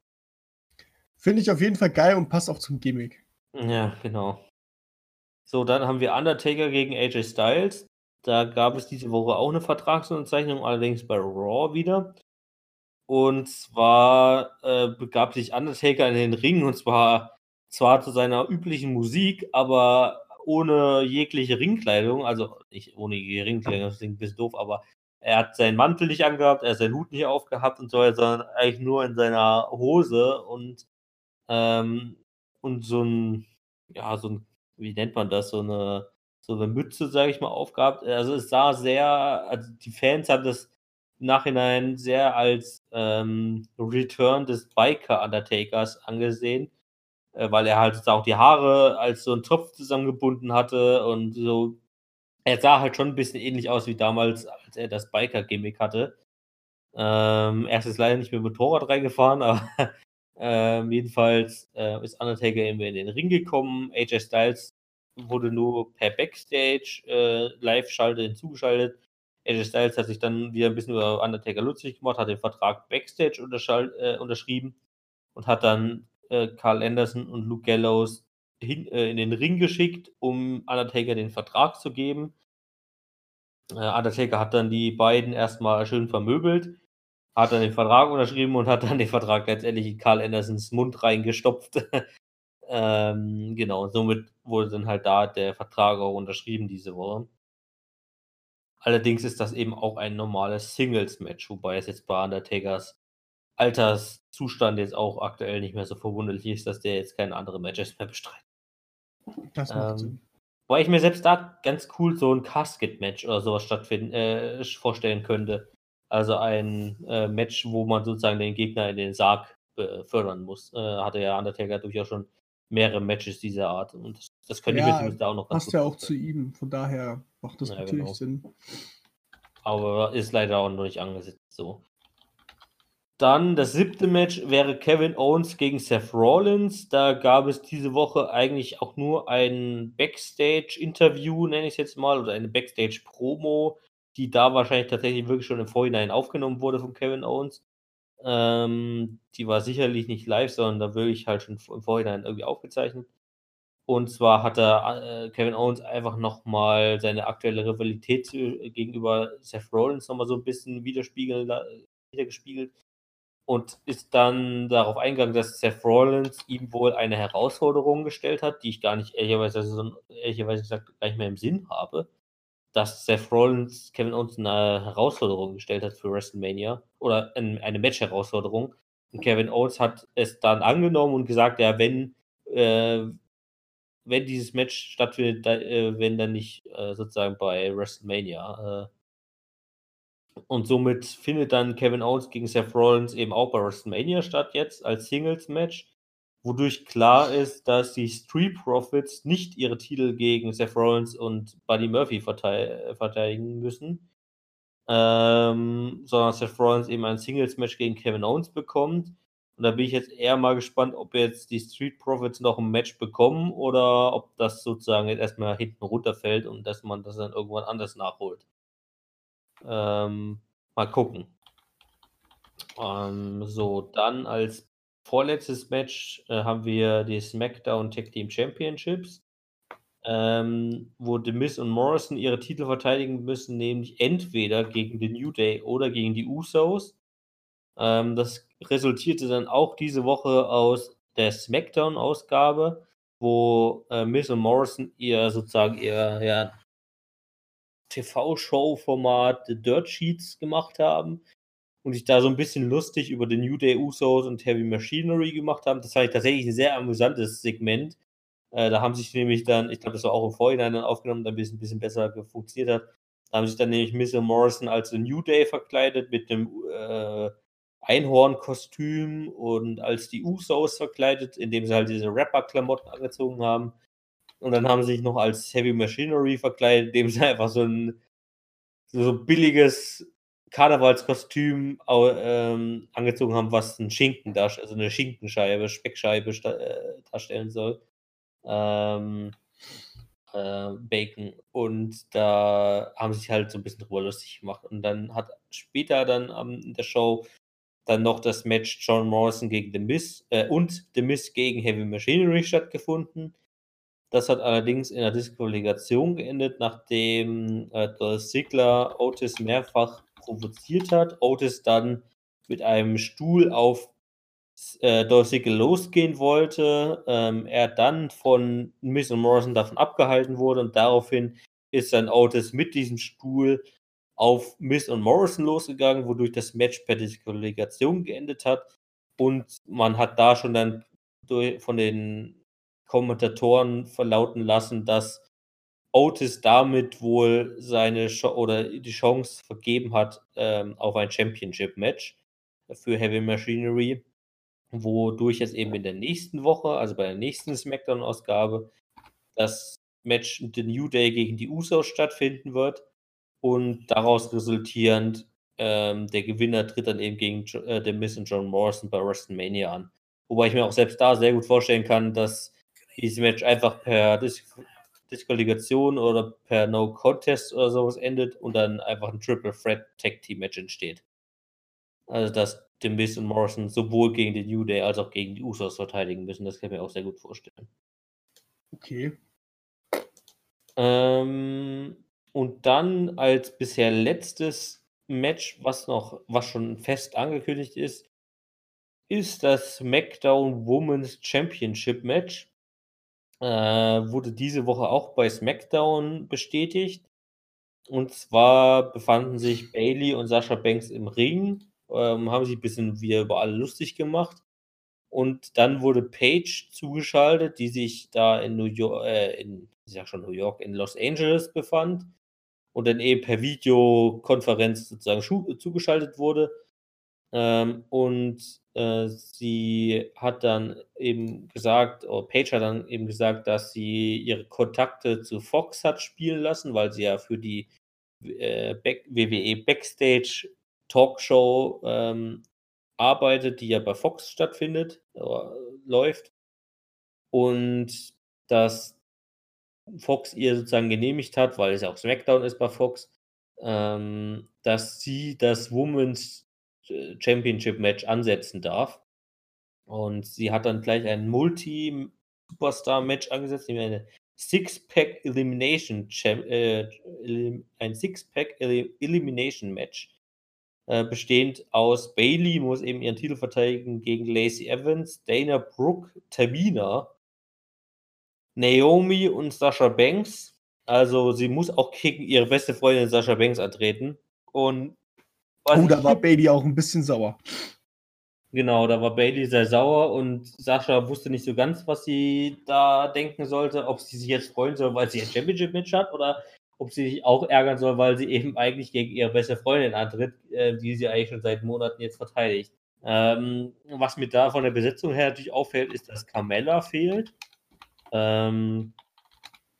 Finde ich auf jeden Fall geil und passt auch zum Gimmick. Ja, genau. So, dann haben wir Undertaker gegen AJ Styles. Da gab es diese Woche auch eine Vertragsunterzeichnung, allerdings bei Raw wieder. Und zwar äh, begab sich Undertaker in den Ring und zwar zwar zu seiner üblichen Musik, aber ohne jegliche Ringkleidung, also nicht ohne jegliche Ringkleidung, das klingt ein bisschen doof, aber er hat seinen Mantel nicht angehabt, er hat seinen Hut nicht aufgehabt und so sondern eigentlich nur in seiner Hose und, ähm, und so ein, ja, so ein, wie nennt man das, so eine, so eine Mütze, sage ich mal, aufgehabt. Also es sah sehr, also die Fans haben das im Nachhinein sehr als ähm, Return des Biker Undertakers angesehen äh, weil er halt auch die Haare als so ein Topf zusammengebunden hatte und so. Er sah halt schon ein bisschen ähnlich aus wie damals, als er das Biker-Gimmick hatte. Ähm, er ist jetzt leider nicht mit Motorrad reingefahren, aber ähm, jedenfalls äh, ist Undertaker eben in den Ring gekommen. AJ Styles wurde nur per Backstage äh, Live-Schalte hinzugeschaltet. AJ Styles hat sich dann wieder ein bisschen über Undertaker lustig gemacht, hat den Vertrag Backstage äh, unterschrieben und hat dann äh, Carl Anderson und Luke Gallows hin, äh, in den Ring geschickt, um Undertaker den Vertrag zu geben. Äh, Undertaker hat dann die beiden erstmal schön vermöbelt, hat dann den Vertrag unterschrieben und hat dann den Vertrag letztendlich in Carl Andersons Mund reingestopft. ähm, genau, somit wurde dann halt da der Vertrag auch unterschrieben diese Woche. Allerdings ist das eben auch ein normales Singles-Match, wobei es jetzt bei Undertakers Alterszustand jetzt auch aktuell nicht mehr so verwunderlich ist, dass der jetzt keine anderen Matches mehr bestreitet. Das macht Ähm, Sinn. Wobei ich mir selbst da ganz cool so ein Casket-Match oder sowas stattfinden, äh, vorstellen könnte. Also ein äh, Match, wo man sozusagen den Gegner in den Sarg befördern muss. Äh, hatte ja Undertaker durchaus schon mehrere Matches dieser Art. Und das, das könnte ich mir Ja, zumindest da auch noch Passt ja auch zu ihm, von daher macht das Ja, natürlich genau. Sinn. Aber ist leider auch noch nicht angesetzt so. Dann das siebte Match wäre Kevin Owens gegen Seth Rollins. Da gab es diese Woche eigentlich auch nur ein Backstage-Interview, nenne ich es jetzt mal, oder eine Backstage-Promo, die da wahrscheinlich tatsächlich wirklich schon im Vorhinein aufgenommen wurde von Kevin Owens. Ähm, die war sicherlich nicht live, sondern da wirklich halt schon im Vorhinein irgendwie aufgezeichnet. Und zwar hat er äh, Kevin Owens einfach nochmal seine aktuelle Rivalität zu, gegenüber Seth Rollins nochmal so ein bisschen widerspiegeln, wiedergespiegelt und ist dann darauf eingegangen, dass Seth Rollins ihm wohl eine Herausforderung gestellt hat, die ich gar nicht ehrlicherweise, also, ehrlicherweise gesagt gar nicht mehr im Sinn habe, dass Seth Rollins Kevin Owens eine Herausforderung gestellt hat für WrestleMania oder ein, eine Match-Herausforderung. Und Kevin Owens hat es dann angenommen und gesagt, ja, wenn, äh, wenn dieses Match stattfindet, da, äh, wenn dann nicht äh, sozusagen bei WrestleMania. Äh, und somit findet dann Kevin Owens gegen Seth Rollins eben auch bei WrestleMania statt jetzt als Singles-Match, wodurch klar ist, dass die Street Profits nicht ihre Titel gegen Seth Rollins und Buddy Murphy vertei verteidigen müssen, ähm, sondern Seth Rollins eben ein Singles-Match gegen Kevin Owens bekommt. Und da bin ich jetzt eher mal gespannt, ob jetzt die Street Profits noch ein Match bekommen oder ob das sozusagen jetzt erstmal hinten runterfällt und dass man das dann irgendwann anders nachholt. Ähm, mal gucken. Ähm, so, dann als vorletztes Match äh, haben wir die SmackDown Tag Team Championships, ähm, wo The Miz und Morrison ihre Titel verteidigen müssen, nämlich entweder gegen The New Day oder gegen die Usos. Ähm, das resultierte dann auch diese Woche aus der SmackDown-Ausgabe, wo äh, Miz und Morrison ihr sozusagen ihr ja, TV-Show-Format The Dirt Sheets gemacht haben und sich da so ein bisschen lustig über den New Day Usos und Heavy Machinery gemacht haben. Das war tatsächlich ein sehr amüsantes Segment. Äh, da haben sich nämlich dann, ich glaube, das war auch im Vorhinein dann aufgenommen, damit es ein bisschen besser funktioniert hat. Da haben sich dann nämlich und Morrison als The New Day verkleidet mit einem äh, Einhorn-Kostüm und als die Usos verkleidet, indem sie halt diese Rapper-Klamotten angezogen haben. Und dann haben sie sich noch als Heavy Machinery verkleidet, indem sie einfach so ein so billiges Karnevalskostüm ähm, angezogen haben, was ein Schinken also eine Schinkenscheibe, Speckscheibe äh, darstellen soll. Ähm, äh, Bacon. Und da haben sie sich halt so ein bisschen drüber lustig gemacht. Und dann hat später dann um, in der Show dann noch das Match John Morrison gegen The Miz äh, und The Miz gegen Heavy Machinery stattgefunden. Das hat allerdings in der Disqualifikation geendet, nachdem äh, Dolph Ziggler Otis mehrfach provoziert hat. Otis dann mit einem Stuhl auf äh, Ziggler losgehen wollte. Ähm, er dann von Miz und Morrison davon abgehalten wurde und daraufhin ist dann Otis mit diesem Stuhl auf Miz und Morrison losgegangen, wodurch das Match per Disqualifikation geendet hat. Und man hat da schon dann durch, von den Kommentatoren verlauten lassen, dass Otis damit wohl seine Ch oder die Chance vergeben hat ähm, auf ein Championship-Match für Heavy Machinery, wodurch es eben in der nächsten Woche, also bei der nächsten SmackDown-Ausgabe, das Match The New Day gegen die Usos stattfinden wird und daraus resultierend ähm, der Gewinner tritt dann eben gegen äh, den Miss und John Morrison bei WrestleMania an. Wobei ich mir auch selbst da sehr gut vorstellen kann, dass dieses Match einfach per Dis Disqualifikation oder per No Contest oder sowas endet und dann einfach ein Triple Threat Tag Team Match entsteht. Also, dass The Miz und Morrison sowohl gegen den New Day als auch gegen die Usos verteidigen müssen, das kann ich mir auch sehr gut vorstellen. Okay. Ähm, und dann als bisher letztes Match, was noch, was schon fest angekündigt ist, ist das SmackDown Women's Championship Match. Äh, wurde diese Woche auch bei SmackDown bestätigt. Und zwar befanden sich Bailey und Sascha Banks im Ring, ähm, haben sich ein bisschen wieder über alle lustig gemacht. Und dann wurde Paige zugeschaltet, die sich da in New York, äh, in, ich sag schon New York, in Los Angeles befand und dann eben per Videokonferenz sozusagen zugeschaltet wurde. Ähm, und äh, sie hat dann eben gesagt, oder Paige hat dann eben gesagt, dass sie ihre Kontakte zu Fox hat spielen lassen, weil sie ja für die äh, Back WWE Backstage Talkshow ähm, arbeitet, die ja bei Fox stattfindet, äh, läuft. Und dass Fox ihr sozusagen genehmigt hat, weil es ja auch SmackDown ist bei Fox, ähm, dass sie das Women's äh, Championship Match ansetzen darf. Und sie hat dann gleich ein Multi-Superstar-Match angesetzt, nämlich eine Six-Pack Elimination äh, ein Six-Pack Elimination Match. Äh, bestehend aus Bailey muss eben ihren Titel verteidigen gegen Lacey Evans, Dana Brooke, Tamina, Naomi und Sascha Banks. Also sie muss auch gegen ihre beste Freundin Sascha Banks antreten. Und oh, da war Bailey auch ein bisschen sauer. Genau, da war Bailey sehr sauer und Sascha wusste nicht so ganz, was sie da denken sollte, ob sie sich jetzt freuen soll, weil sie ein Championship-Match hat oder ob sie sich auch ärgern soll, weil sie eben eigentlich gegen ihre beste Freundin antritt, äh, die sie eigentlich schon seit Monaten jetzt verteidigt. Ähm, was mir da von der Besetzung her natürlich auffällt, ist, dass Carmella fehlt. Ähm,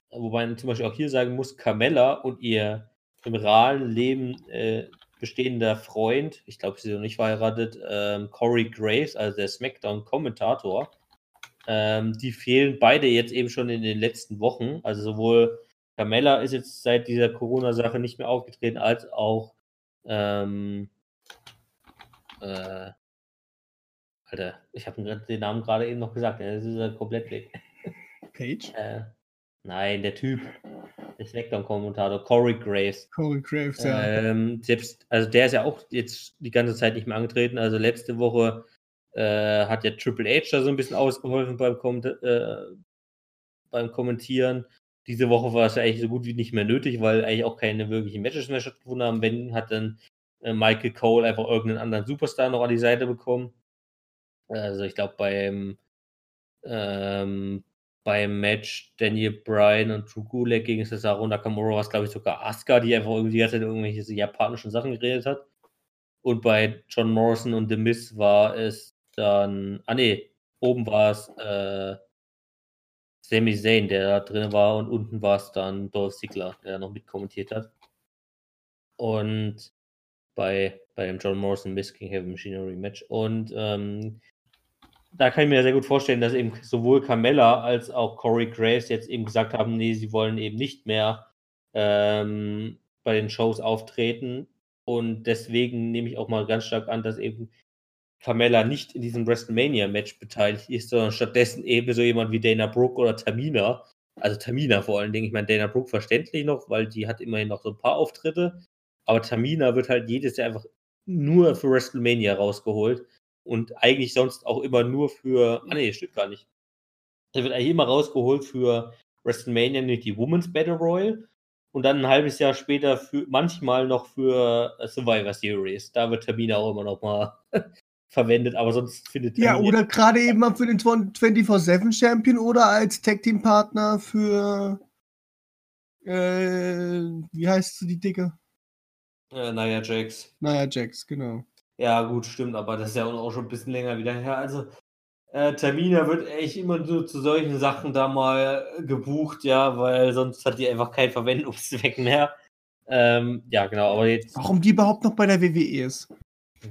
wobei man zum Beispiel auch hier sagen muss, Carmella und ihr im realen Leben äh, bestehender Freund, ich glaube, sie sind noch nicht verheiratet, ähm, Corey Graves, also der SmackDown-Kommentator, ähm, die fehlen beide jetzt eben schon in den letzten Wochen. Also sowohl Carmella ist jetzt seit dieser Corona-Sache nicht mehr aufgetreten, als auch ähm, äh, Alter, ich habe den Namen gerade eben noch gesagt, das ist ja komplett weg. Page? Äh, nein, der Typ. Der Smackdown-Kommentator, Corey Graves. Corey Graves, ja. Ähm, selbst, also der ist ja auch jetzt die ganze Zeit nicht mehr angetreten. Also letzte Woche äh, hat ja Triple H da so ein bisschen ausgeholfen beim, Kom äh, beim Kommentieren. Diese Woche war es ja eigentlich so gut wie nicht mehr nötig, weil eigentlich auch keine wirklichen Matches mehr stattgefunden haben. Wenn, hat dann äh, Michael Cole einfach irgendeinen anderen Superstar noch an die Seite bekommen. Also ich glaube beim ähm, beim Match Daniel Bryan und Drew Gulak gegen Cesaro Nakamura war es, glaube ich, sogar Asuka, die einfach irgendwie die ganze Zeit irgendwelche japanischen Sachen geredet hat. Und bei John Morrison und The Miz war es dann, ah nee, oben war es äh, Sami Zayn, der da drin war und unten war es dann Dolph Ziggler, der noch mitkommentiert hat. Und bei, bei dem John Morrison Miss King Heavy Machinery Match. Und ähm, da kann ich mir sehr gut vorstellen, dass eben sowohl Carmella als auch Corey Graves jetzt eben gesagt haben, nee, sie wollen eben nicht mehr ähm, bei den Shows auftreten. Und deswegen nehme ich auch mal ganz stark an, dass eben Carmella nicht in diesem WrestleMania-Match beteiligt ist, sondern stattdessen eben so jemand wie Dana Brooke oder Tamina. Also Tamina vor allen Dingen. Ich meine, Dana Brooke verständlich noch, weil die hat immerhin noch so ein paar Auftritte. Aber Tamina wird halt jedes Jahr einfach nur für WrestleMania rausgeholt und eigentlich sonst auch immer nur für. Ah, nee, stimmt gar nicht. Er wird eigentlich immer rausgeholt für WrestleMania, nicht die Women's Battle Royal. Und dann ein halbes Jahr später für, manchmal noch für Survivor Series. Da wird Tamina auch immer noch mal verwendet, aber sonst findet Ja, oder gerade eben mal für den 24-7 Champion oder als Tag Team Partner für äh, wie heißt die Dicke? Äh, Nia Jax. Nia Jax, genau. Ja, gut, stimmt, aber das ist ja auch schon ein bisschen länger wieder her. Also, äh, Tamina wird echt immer so zu solchen Sachen da mal gebucht, ja, weil sonst hat die einfach keinen Verwendungszweck mehr. Ähm, ja, genau, aber jetzt. Warum die überhaupt noch bei der WWE ist?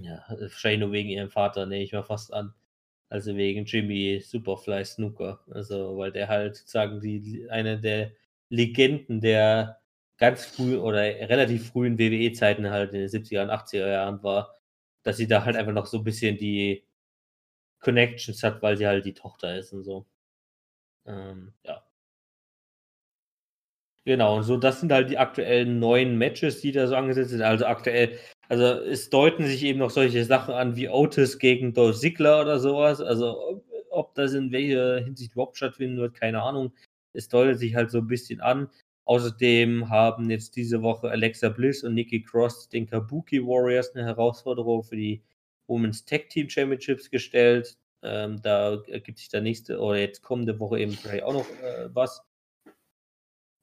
Ja, wahrscheinlich nur wegen ihrem Vater, nehme ich mal fast an. Also wegen Jimmy Superfly Snooker. Also, weil der halt sozusagen die, eine der Legenden der ganz früh oder relativ frühen WWE-Zeiten halt in den 70er und 80er Jahren war, dass sie da halt einfach noch so ein bisschen die Connections hat, weil sie halt die Tochter ist und so. Ähm, ja. Genau, und so, das sind halt die aktuellen neuen Matches, die da so angesetzt sind. Also aktuell, also es deuten sich eben noch solche Sachen an wie Otis gegen Dolph Ziggler oder sowas. Also ob, das in welcher Hinsicht überhaupt stattfinden wird, keine Ahnung. Es deutet sich halt so ein bisschen an. Außerdem haben jetzt diese Woche Alexa Bliss und Nikki Cross den Kabuki Warriors eine Herausforderung für die Women's Tag Team Championships gestellt. Ähm, da ergibt sich der nächste oder jetzt kommende Woche eben vielleicht auch noch äh, was.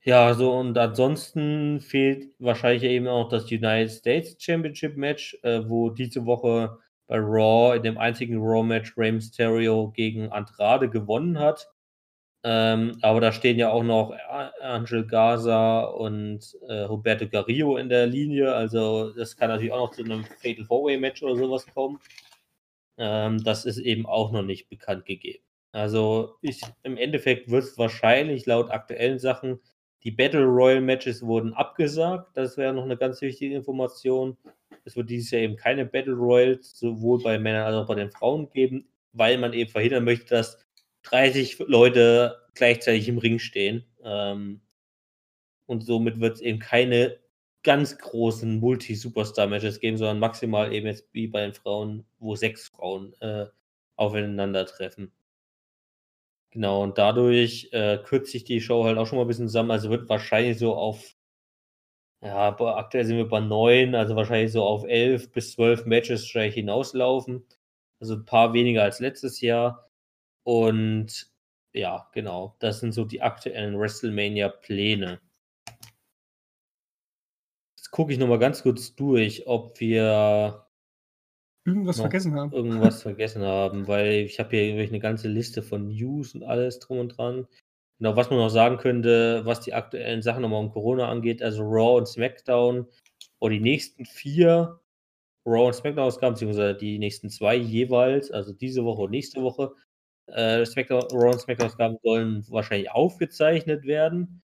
Ja, so und ansonsten fehlt wahrscheinlich eben auch das United States Championship Match, äh, wo diese Woche bei Raw in dem einzigen Raw Match Rey Mysterio gegen Andrade gewonnen hat. Ähm, aber da stehen ja auch noch Angel Gaza und äh, Roberto Carrillo in der Linie. Also das kann natürlich auch noch zu einem Fatal Four-Way Match oder sowas kommen. Ähm, das ist eben auch noch nicht bekannt gegeben. Also ich, im Endeffekt wird es wahrscheinlich laut aktuellen Sachen, die Battle Royal Matches wurden abgesagt. Das wäre noch eine ganz wichtige Information. Es wird dieses Jahr eben keine Battle Royals sowohl bei Männern als auch bei den Frauen geben, weil man eben verhindern möchte, dass 30 Leute gleichzeitig im Ring stehen. Ähm, und somit wird es eben keine ganz großen Multi-Superstar-Matches geben, sondern maximal eben jetzt wie bei den Frauen, wo sechs Frauen äh, aufeinandertreffen. Genau, und dadurch äh, kürzt sich die Show halt auch schon mal ein bisschen zusammen. Also wird wahrscheinlich so auf, ja, aktuell sind wir bei neun, also wahrscheinlich so auf elf bis zwölf Matches hinauslaufen. Also ein paar weniger als letztes Jahr. Und ja, genau, das sind so die aktuellen WrestleMania-Pläne. Jetzt gucke ich nochmal ganz kurz durch, ob wir irgendwas vergessen haben. Irgendwas vergessen haben, weil ich habe hier eine ganze Liste von News und alles drum und dran. Genau, was man noch sagen könnte, was die aktuellen Sachen nochmal um Corona angeht, also Raw und SmackDown oder die nächsten vier Raw und SmackDown-Ausgaben, beziehungsweise die nächsten zwei jeweils, also diese Woche und nächste Woche, äh, Raw und SmackDown-Ausgaben sollen wahrscheinlich aufgezeichnet werden,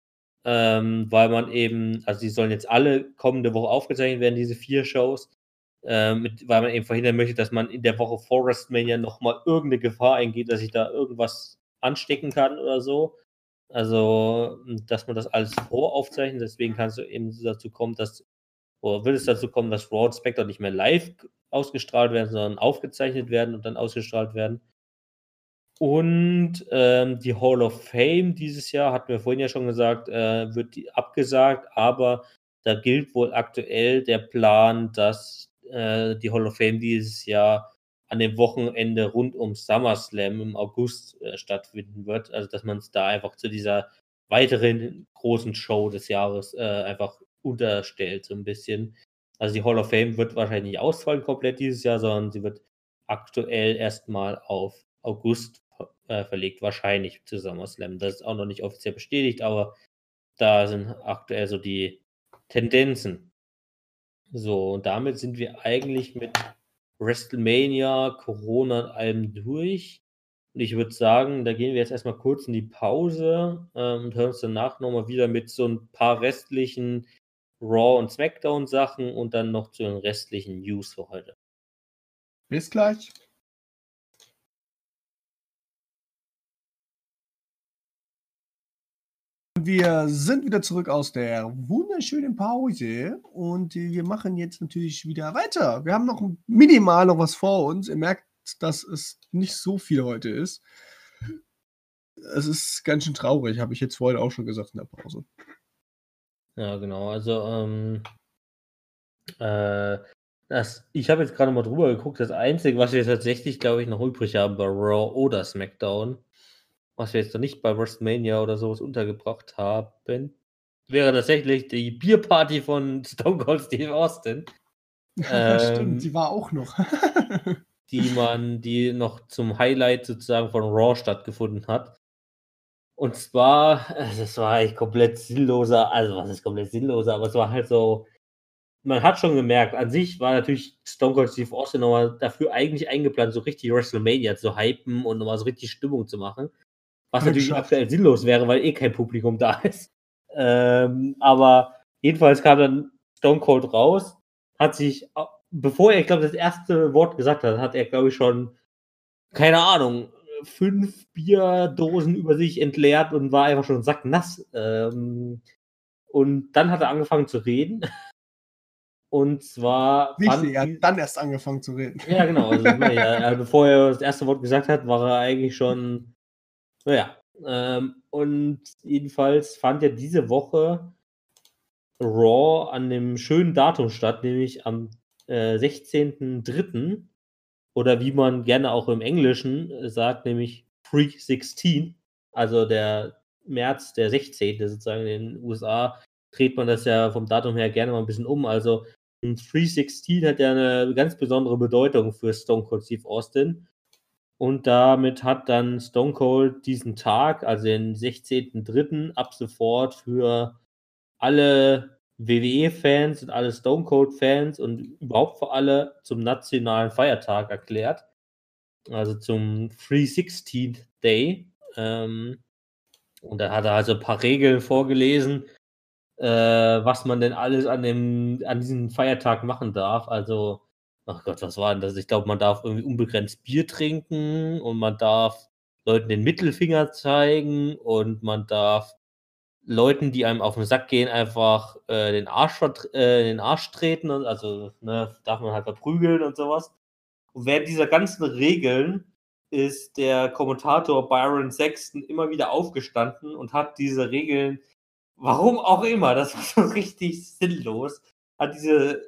ähm, weil man eben, also die sollen jetzt alle kommende Woche aufgezeichnet werden, diese vier Shows, äh, mit, weil man eben verhindern möchte, dass man in der Woche vor WrestleMania nochmal irgendeine Gefahr eingeht, dass sich da irgendwas anstecken kann oder so. Also, dass man das alles voraufzeichnet, deswegen kann es eben dazu kommen, dass, oder wird es dazu kommen, dass Raw und SmackDown nicht mehr live ausgestrahlt werden, sondern aufgezeichnet werden und dann ausgestrahlt werden. Und ähm, die Hall of Fame dieses Jahr, hatten wir vorhin ja schon gesagt, äh, wird abgesagt, aber da gilt wohl aktuell der Plan, dass äh, die Hall of Fame dieses Jahr an dem Wochenende rund um SummerSlam im August äh, stattfinden wird. Also dass man es da einfach zu dieser weiteren großen Show des Jahres äh, einfach unterstellt, so ein bisschen. Also die Hall of Fame wird wahrscheinlich nicht ausfallen komplett dieses Jahr, sondern sie wird aktuell erstmal auf August äh, verlegt, wahrscheinlich zu SummerSlam. Das ist auch noch nicht offiziell bestätigt, aber da sind aktuell so die Tendenzen. So, und damit sind wir eigentlich mit WrestleMania, Corona und allem durch. Und ich würde sagen, da gehen wir jetzt erstmal kurz in die Pause ähm, und hören uns danach nochmal wieder mit so ein paar restlichen Raw- und Smackdown-Sachen und dann noch zu den restlichen News für heute. Bis gleich. Wir sind wieder zurück aus der wunderschönen Pause und wir machen jetzt natürlich wieder weiter. Wir haben noch minimal noch was vor uns. Ihr merkt, dass es nicht so viel heute ist. Es ist ganz schön traurig, habe ich jetzt vorhin auch schon gesagt in der Pause. Ja, genau. Also, ähm, äh, das, ich habe jetzt gerade mal drüber geguckt. Das Einzige, was wir tatsächlich, glaube ich, noch übrig haben bei Raw oder SmackDown, was wir jetzt noch nicht bei WrestleMania oder sowas untergebracht haben, wäre tatsächlich die Bierparty von Stone Cold Steve Austin. Stimmt, Ähm, die war auch noch. die man, die noch zum Highlight sozusagen von Raw stattgefunden hat. Und zwar, das war eigentlich komplett sinnloser, also was ist komplett sinnloser, aber es war halt so, man hat schon gemerkt, an sich war natürlich Stone Cold Steve Austin nochmal dafür eigentlich eingeplant, so richtig WrestleMania zu hypen und nochmal so richtig Stimmung zu machen. Was natürlich geschafft. aktuell sinnlos wäre, weil eh kein Publikum da ist. Ähm, aber jedenfalls kam dann Stone Cold raus, hat sich, bevor er, ich glaube, das erste Wort gesagt hat, hat er, glaube ich, schon, keine Ahnung, fünf Bierdosen über sich entleert und war einfach schon sacknass. Ähm, und dann hat er angefangen zu reden. Und zwar. fand Wichtig, er hat dann erst angefangen zu reden. ja, genau. Also, naja, bevor er das erste Wort gesagt hat, war er eigentlich schon. Naja. Ähm, und jedenfalls fand ja diese Woche Raw an dem schönen Datum statt, nämlich am äh, 16.03. Oder wie man gerne auch im Englischen äh, sagt, nämlich Freak 16. Also der März, der 16. sozusagen in den USA, dreht man das ja vom Datum her gerne mal ein bisschen um. Also ein 316 hat ja eine ganz besondere Bedeutung für Stone Cold Steve Austin. Und damit hat dann Stone Cold diesen Tag, also den 16.03., ab sofort für alle WWE-Fans und alle Stone Cold-Fans und überhaupt für alle zum nationalen Feiertag erklärt. Also zum 316th Day. Ähm, und da hat er also ein paar Regeln vorgelesen, äh, was man denn alles an, dem, an diesem Feiertag machen darf. Also, ach Gott, was war denn das? Ich glaube, man darf irgendwie unbegrenzt Bier trinken und man darf Leuten den Mittelfinger zeigen und man darf Leuten, die einem auf den Sack gehen, einfach äh, den, Arsch äh, den Arsch treten. Und, also ne, darf man halt verprügeln und sowas. Und während dieser ganzen Regeln ist der Kommentator Byron Sexton immer wieder aufgestanden und hat diese Regeln, warum auch immer, das war so richtig sinnlos, hat diese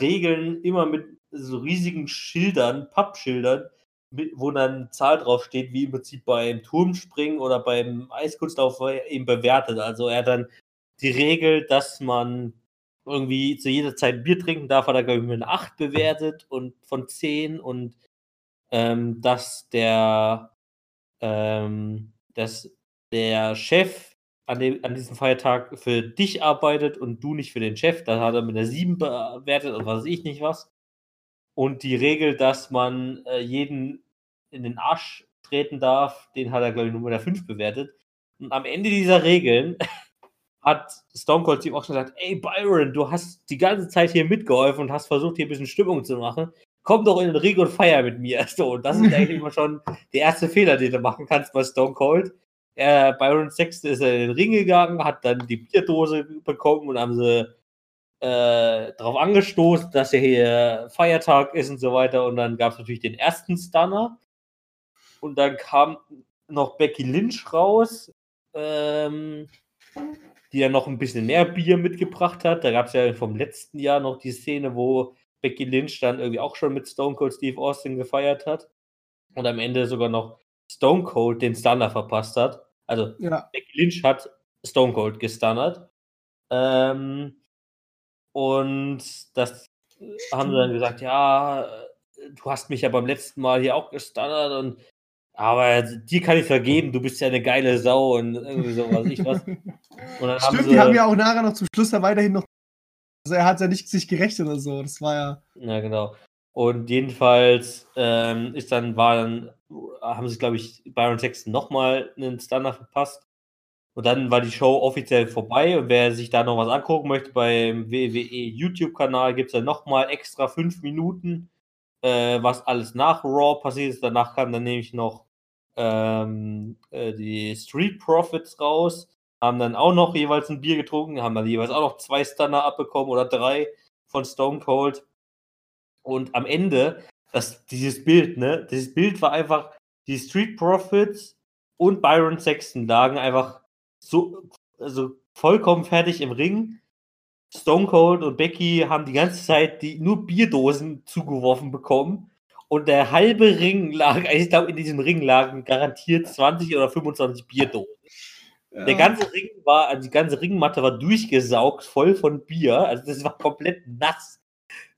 Regeln immer mit so riesigen Schildern, Pappschildern, wo dann eine Zahl drauf steht, wie im Prinzip beim Turmspringen oder beim Eiskunstlauf eben bewertet. Also er hat dann die Regel, dass man irgendwie zu jeder Zeit Bier trinken darf, hat er, glaube ich, mit einer 8 bewertet und von 10 und ähm, dass der ähm, dass der Chef an, dem, an diesem Feiertag für dich arbeitet und du nicht für den Chef, da hat er mit einer 7 bewertet und was weiß ich nicht was. Und die Regel, dass man äh, jeden in den Arsch treten darf, den hat er, glaube ich, einer 5 bewertet. Und am Ende dieser Regeln hat Stone Cold Steve auch schon gesagt, ey Byron, du hast die ganze Zeit hier mitgeholfen und hast versucht, hier ein bisschen Stimmung zu machen. Komm doch in den Ring und feier mit mir. So, und das ist eigentlich immer schon der erste Fehler, den du machen kannst bei Stone Cold. Er, Byron Sexton ist in den Ring gegangen, hat dann die Bierdose bekommen und haben sie äh, darauf angestoßen, dass ja hier Feiertag ist und so weiter. Und dann gab es natürlich den ersten Stunner. Und dann kam noch Becky Lynch raus, ähm, die dann noch ein bisschen mehr Bier mitgebracht hat. Da gab es ja vom letzten Jahr noch die Szene, wo Becky Lynch dann irgendwie auch schon mit Stone Cold Steve Austin gefeiert hat. Und am Ende sogar noch Stone Cold den Stunner verpasst hat. Also Ja, Becky Lynch hat Stone Cold gestunnert. Ähm, und das haben sie dann gesagt, ja, du hast mich ja beim letzten Mal hier auch gestunnert und aber dir kann ich vergeben, du bist ja eine geile Sau und irgendwie so was ich was. Und dann haben Stimmt, sie, die haben ja auch nachher noch zum Schluss da weiterhin noch. Also er hat ja nicht sich gerecht oder so. Das war ja. Ja, genau. Und jedenfalls ähm, ist dann, war dann haben sie, glaube ich, Byron Sexton nochmal einen Stunner verpasst. Und dann war die Show offiziell vorbei. Und wer sich da noch was angucken möchte, beim WWE YouTube-Kanal gibt es dann nochmal extra fünf Minuten, äh, was alles nach Raw passiert ist. Danach kam dann nämlich noch ähm, äh, die Street Profits raus, haben dann auch noch jeweils ein Bier getrunken, haben dann jeweils auch noch zwei Stunner abbekommen oder drei von Stone Cold. Und am Ende, das, dieses Bild, ne, dieses Bild war einfach, die Street Profits und Byron Sexton lagen einfach so, also vollkommen fertig im Ring. Stone Cold und Becky haben die ganze Zeit die nur Bierdosen zugeworfen bekommen. Und der halbe Ring lag, also ich glaube, in diesem Ring lagen garantiert 20 oder 25 Bierdosen. Ja. Der ganze Ring war, also die ganze Ringmatte war durchgesaugt, voll von Bier. Also das war komplett nass.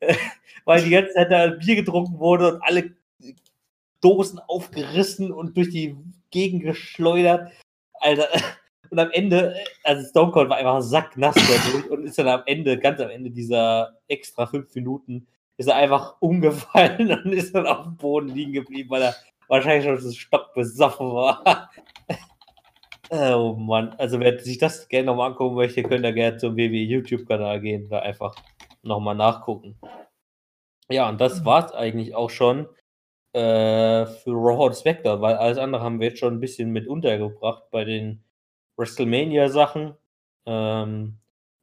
Weil die ganze Zeit da Bier getrunken wurde und alle Dosen aufgerissen und durch die Gegend geschleudert. Alter, und am Ende, also Stone Cold war einfach sacknass und ist dann am Ende, ganz am Ende dieser extra fünf Minuten, ist er einfach umgefallen und ist dann auf dem Boden liegen geblieben, weil er wahrscheinlich schon so stockbesoffen war. oh Mann, also wer sich das gerne nochmal angucken möchte, könnt ihr gerne zum WWE YouTube-Kanal gehen, da einfach nochmal nachgucken. Ja, und das war es eigentlich auch schon äh, für Raw und Spectre, weil alles andere haben wir jetzt schon ein bisschen mit untergebracht bei den WrestleMania-Sachen. Ähm,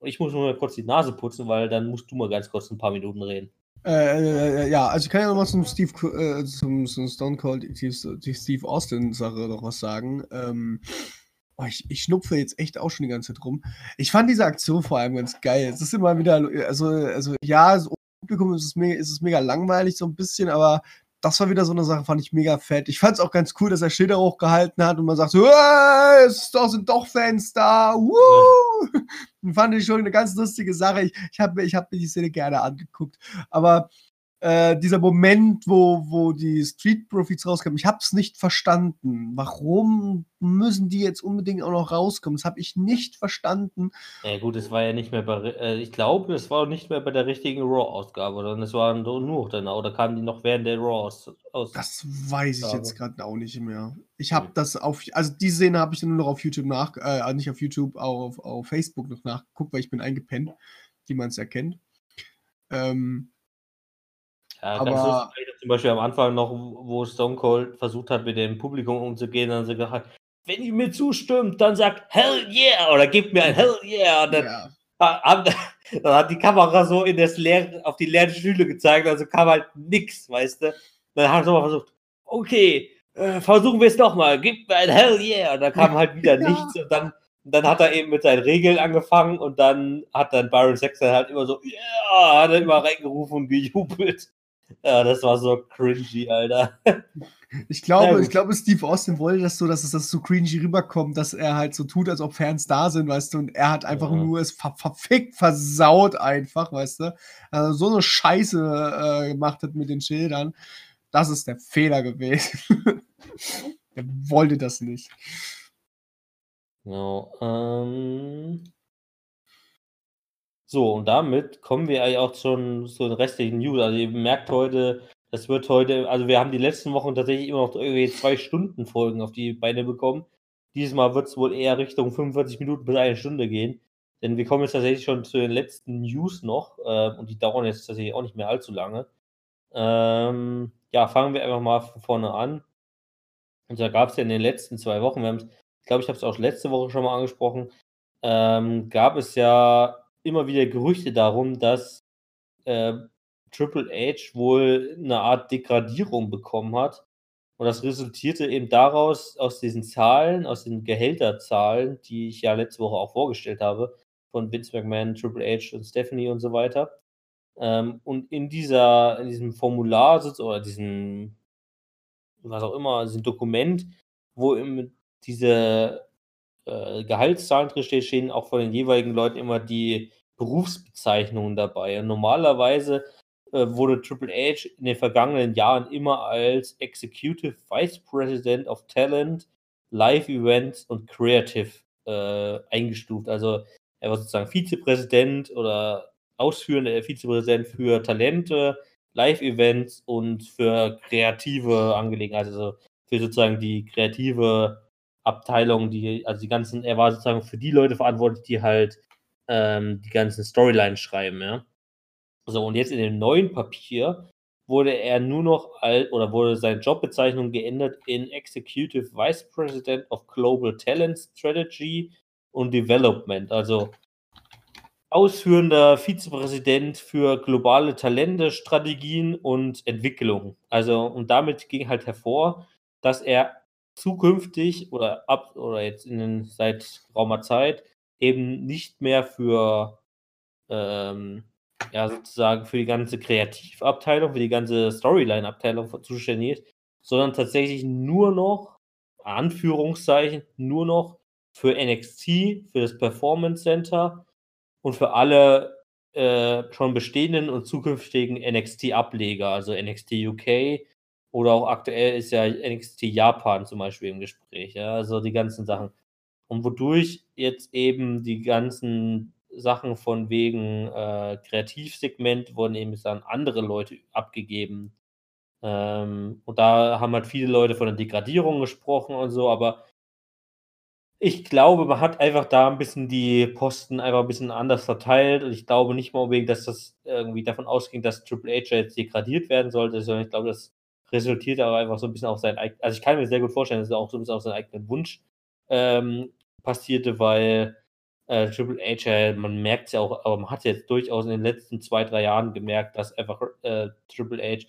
ich muss nur mal kurz die Nase putzen, weil dann musst du mal ganz kurz ein paar Minuten reden. Äh, äh, äh ja, also ich kann ja nochmal zum Steve, äh, zum, zum, Stone Cold, die, Steve Austin-Sache noch was sagen. Ähm, oh, ich, ich schnupfe jetzt echt auch schon die ganze Zeit rum. Ich fand diese Aktion vor allem ganz geil. Es ist immer wieder, also, also ja, das Publikum ist es, mega, ist es mega langweilig so ein bisschen, aber das war wieder so eine Sache, fand ich mega fett. Ich fand es auch ganz cool, dass er Schilder hochgehalten hat und man sagt so, es sind doch Fans da. Woo! Ja. fand ich schon eine ganz lustige Sache. Ich, ich habe ich hab mir die Szene gerne angeguckt. Aber äh, dieser Moment, wo, wo die Street Profits rauskamen, ich habe es nicht verstanden. Warum müssen die jetzt unbedingt auch noch rauskommen? Das habe ich nicht verstanden. Ja gut, es war ja nicht mehr bei, äh, ich glaube, es war nicht mehr bei der richtigen Raw-Ausgabe, sondern es waren nur dann, oder kamen die noch während der Raw aus? aus das weiß ich jetzt gerade auch nicht mehr. Ich habe das auf, also die Szene habe ich nur noch auf YouTube nach, äh, nicht auf YouTube, auf, auf Facebook noch nachgeguckt, weil ich bin eingepennt, wie man es erkennt. Ähm, ja, ganz aber, zum Beispiel am Anfang noch, wo Stone Cold versucht hat, mit dem Publikum umzugehen, dann hat sie gesagt, wenn ihr mir zustimmt, dann sagt Hell yeah oder gebt mir ein Hell yeah. Und dann, ja. hat, dann hat die Kamera so in das leer, auf die leeren Stühle gezeigt, also kam halt nix, weißt du. Dann haben sie mal versucht, okay, äh, versuchen wir es doch mal, gib mir ein Hell yeah. Und dann kam halt wieder ja. nichts und dann, dann hat er eben mit seinen Regeln angefangen und dann hat dann Byron Sexton halt immer so, ja, yeah, hat er immer reingerufen und gejubelt. Ja, das war so cringy, Alter. Ich glaube, ich glaube, Steve Austin wollte das so, dass es das so cringy rüberkommt, dass er halt so tut, als ob Fans da sind, weißt du, und er hat einfach ja. nur es ver verfickt, versaut einfach, weißt du. Also so eine Scheiße äh, gemacht hat mit den Schildern. Das ist der Fehler gewesen. er wollte das nicht. Genau. Ähm, so, und damit kommen wir eigentlich auch schon zu den restlichen News. Also ihr merkt heute, das wird heute, also wir haben die letzten Wochen tatsächlich immer noch irgendwie zwei Stunden Folgen auf die Beine bekommen. Dieses Mal wird es wohl eher Richtung 45 Minuten bis eine Stunde gehen. Denn wir kommen jetzt tatsächlich schon zu den letzten News noch äh, und die dauern jetzt tatsächlich auch nicht mehr allzu lange. Ähm, ja, fangen wir einfach mal von vorne an. Und da gab es ja in den letzten zwei Wochen, wir ich glaube, ich habe es auch letzte Woche schon mal angesprochen, ähm, gab es ja immer wieder Gerüchte darum, dass äh, Triple H wohl eine Art Degradierung bekommen hat. Und das resultierte eben daraus, aus diesen Zahlen, aus den Gehälterzahlen, die ich ja letzte Woche auch vorgestellt habe, von Vince McMahon, Triple H und Stephanie und so weiter. Ähm, und in dieser, in diesem Formular oder diesem, was auch immer, diesem Dokument, wo eben diese äh, Gehaltszahlen drin stehen auch von den jeweiligen Leuten immer die Berufsbezeichnungen dabei. Und normalerweise äh, wurde Triple H in den vergangenen Jahren immer als Executive Vice President of Talent, Live Events und Creative äh, eingestuft. Also er war sozusagen Vizepräsident oder ausführender Vizepräsident für Talente, Live-Events und für kreative Angelegenheiten, also für sozusagen die kreative Abteilung, die, also die ganzen, er war sozusagen für die Leute verantwortlich, die halt ähm, die ganzen Storylines schreiben, ja. So, und jetzt in dem neuen Papier wurde er nur noch als, oder wurde seine Jobbezeichnung geändert in Executive Vice President of Global Talent Strategy und Development. Also ausführender Vizepräsident für globale Talente, Strategien und Entwicklung. Also, und damit ging halt hervor, dass er zukünftig oder ab oder jetzt in den, seit geraumer Zeit eben nicht mehr für ähm, ja sozusagen für die ganze Kreativabteilung, für die ganze Storyline-Abteilung zuständig ist, sondern tatsächlich nur noch, Anführungszeichen, nur noch für NXT, für das Performance Center und für alle äh, schon bestehenden und zukünftigen NXT-Ableger, also NXT UK oder auch aktuell ist ja NXT Japan zum Beispiel im Gespräch, ja, also die ganzen Sachen. Und wodurch jetzt eben die ganzen Sachen von wegen äh, Kreativsegment wurden eben an andere Leute abgegeben. Ähm, und da haben halt viele Leute von der Degradierung gesprochen und so, aber ich glaube, man hat einfach da ein bisschen die Posten einfach ein bisschen anders verteilt und ich glaube nicht mal unbedingt, dass das irgendwie davon ausging, dass Triple H jetzt degradiert werden sollte, sondern ich glaube, das resultiert aber einfach so ein bisschen auf seinen eigenen, also ich kann mir sehr gut vorstellen, dass er auch so ein bisschen auf seinen eigenen Wunsch ähm, passierte, weil äh, Triple H, man merkt es ja auch, aber man hat jetzt durchaus in den letzten zwei, drei Jahren gemerkt, dass einfach äh, Triple H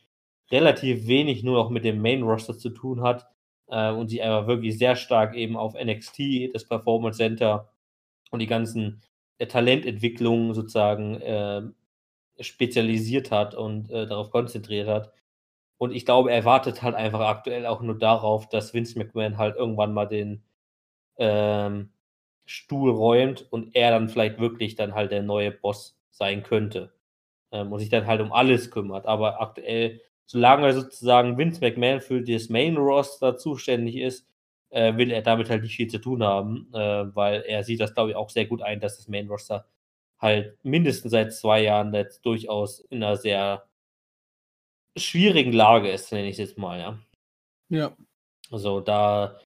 relativ wenig nur noch mit dem Main Roster zu tun hat äh, und sich einfach wirklich sehr stark eben auf NXT, das Performance Center und die ganzen äh, Talententwicklungen sozusagen äh, spezialisiert hat und äh, darauf konzentriert hat. Und ich glaube, er wartet halt einfach aktuell auch nur darauf, dass Vince McMahon halt irgendwann mal den ähm, Stuhl räumt und er dann vielleicht wirklich dann halt der neue Boss sein könnte. Ähm, und sich dann halt um alles kümmert. Aber aktuell solange sozusagen Vince McMahon für das Main Roster zuständig ist, äh, will er damit halt nicht viel zu tun haben, äh, weil er sieht das, glaube ich, auch sehr gut ein, dass das Main Roster halt mindestens seit zwei Jahren jetzt durchaus in einer sehr schwierigen Lage ist, nenne ich es jetzt mal, ja. Ja. Also da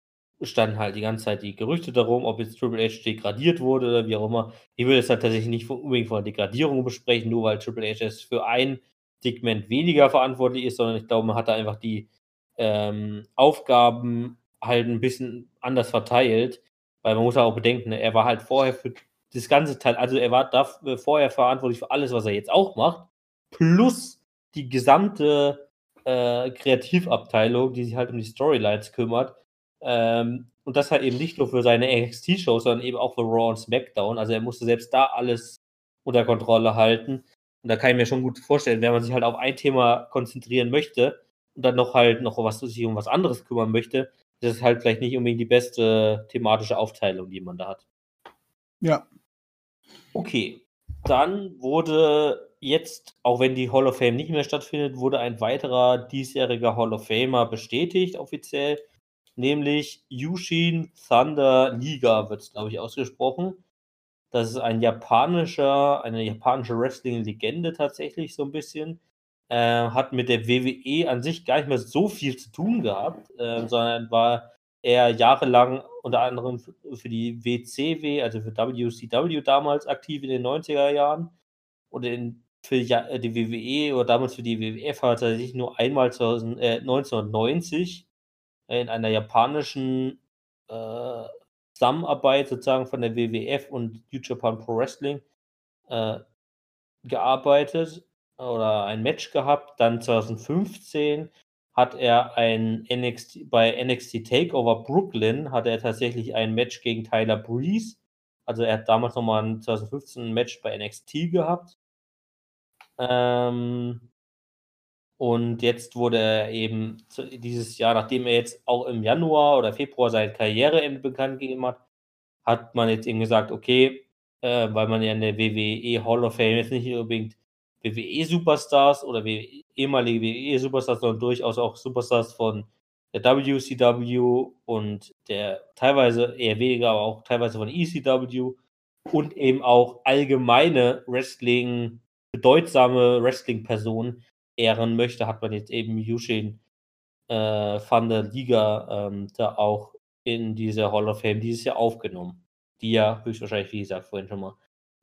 standen halt die ganze Zeit die Gerüchte darum, ob jetzt Triple H degradiert wurde oder wie auch immer. Ich will es halt tatsächlich nicht unbedingt von der Degradierung besprechen, nur weil Triple H es für ein Segment weniger verantwortlich ist, sondern ich glaube, man hat da einfach die ähm, Aufgaben halt ein bisschen anders verteilt, weil man muss auch bedenken, ne, er war halt vorher für das ganze Teil, also er war dafür vorher verantwortlich für alles, was er jetzt auch macht, plus die gesamte äh, Kreativabteilung, die sich halt um die Storylines kümmert. Ähm, und das halt eben nicht nur für seine NXT-Shows, sondern eben auch für Raw und SmackDown. Also er musste selbst da alles unter Kontrolle halten. Und da kann ich mir schon gut vorstellen, wenn man sich halt auf ein Thema konzentrieren möchte und dann noch halt noch was sich um was anderes kümmern möchte, das ist halt vielleicht nicht unbedingt die beste thematische Aufteilung, die man da hat. Ja. Okay. Dann wurde jetzt, auch wenn die Hall of Fame nicht mehr stattfindet, wurde ein weiterer diesjähriger Hall of Famer bestätigt, offiziell. Nämlich Yushin Thunder Liga, wird es, glaube ich, ausgesprochen. Das ist ein japanischer, eine japanische Wrestling-Legende tatsächlich so ein bisschen. Äh, hat mit der WWE an sich gar nicht mehr so viel zu tun gehabt, äh, sondern war eher jahrelang unter anderem für die WCW, also für WCW damals aktiv in den 90er Jahren und in, für äh, die WWE oder damals für die WWF hat er sich nur einmal 2000, äh, 1990 in einer japanischen äh, Zusammenarbeit sozusagen von der WWF und New Japan Pro Wrestling äh, gearbeitet oder ein Match gehabt. Dann 2015 hat er ein NXT, bei NXT Takeover Brooklyn hat er tatsächlich ein Match gegen Tyler Breeze. Also er hat damals nochmal ein 2015 ein Match bei NXT gehabt. Ähm, und jetzt wurde er eben dieses Jahr, nachdem er jetzt auch im Januar oder Februar sein Karriereende bekannt gegeben hat, hat man jetzt eben gesagt, okay, äh, weil man ja in der WWE Hall of Fame jetzt nicht unbedingt WWE-Superstars oder WWE, ehemalige WWE-Superstars, sondern durchaus auch Superstars von der WCW und der teilweise eher weniger, aber auch teilweise von ECW und eben auch allgemeine Wrestling, bedeutsame Wrestling-Personen ehren möchte, hat man jetzt eben Yushin äh, von der Liga ähm, da auch in diese Hall of Fame dieses Jahr aufgenommen, die ja höchstwahrscheinlich, wie gesagt, vorhin schon mal,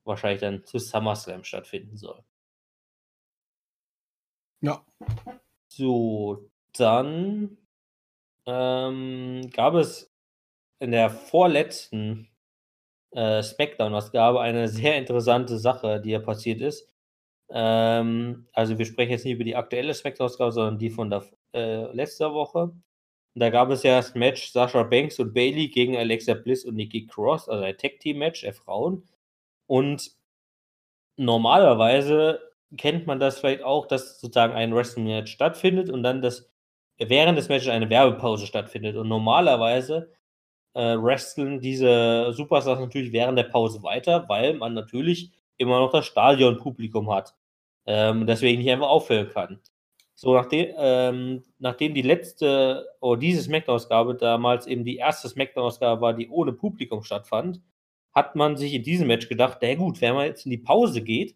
wahrscheinlich dann zu SummerSlam stattfinden soll. Ja. So, dann ähm, gab es in der vorletzten äh, Smackdown-Ausgabe eine sehr interessante Sache, die ja passiert ist. Ähm, also wir sprechen jetzt nicht über die aktuelle Smackdown-Ausgabe, sondern die von der äh, letzter Woche. Da gab es ja das Match Sasha Banks und Bailey gegen Alexa Bliss und Nikki Cross, also ein Tag-Team-Match der Frauen. Und normalerweise kennt man das vielleicht auch, dass sozusagen ein Wrestling-Match stattfindet und dann das während des Matches eine Werbepause stattfindet. Und normalerweise äh, wresteln diese Superstars natürlich während der Pause weiter, weil man natürlich immer noch das Stadionpublikum hat. Ähm, deswegen nicht einfach aufhören kann. So, nachdem, ähm, nachdem die letzte oder diese Smackdown-Ausgabe damals eben die erste Smackdown-Ausgabe war, die ohne Publikum stattfand, hat man sich in diesem Match gedacht, na gut, wenn man jetzt in die Pause geht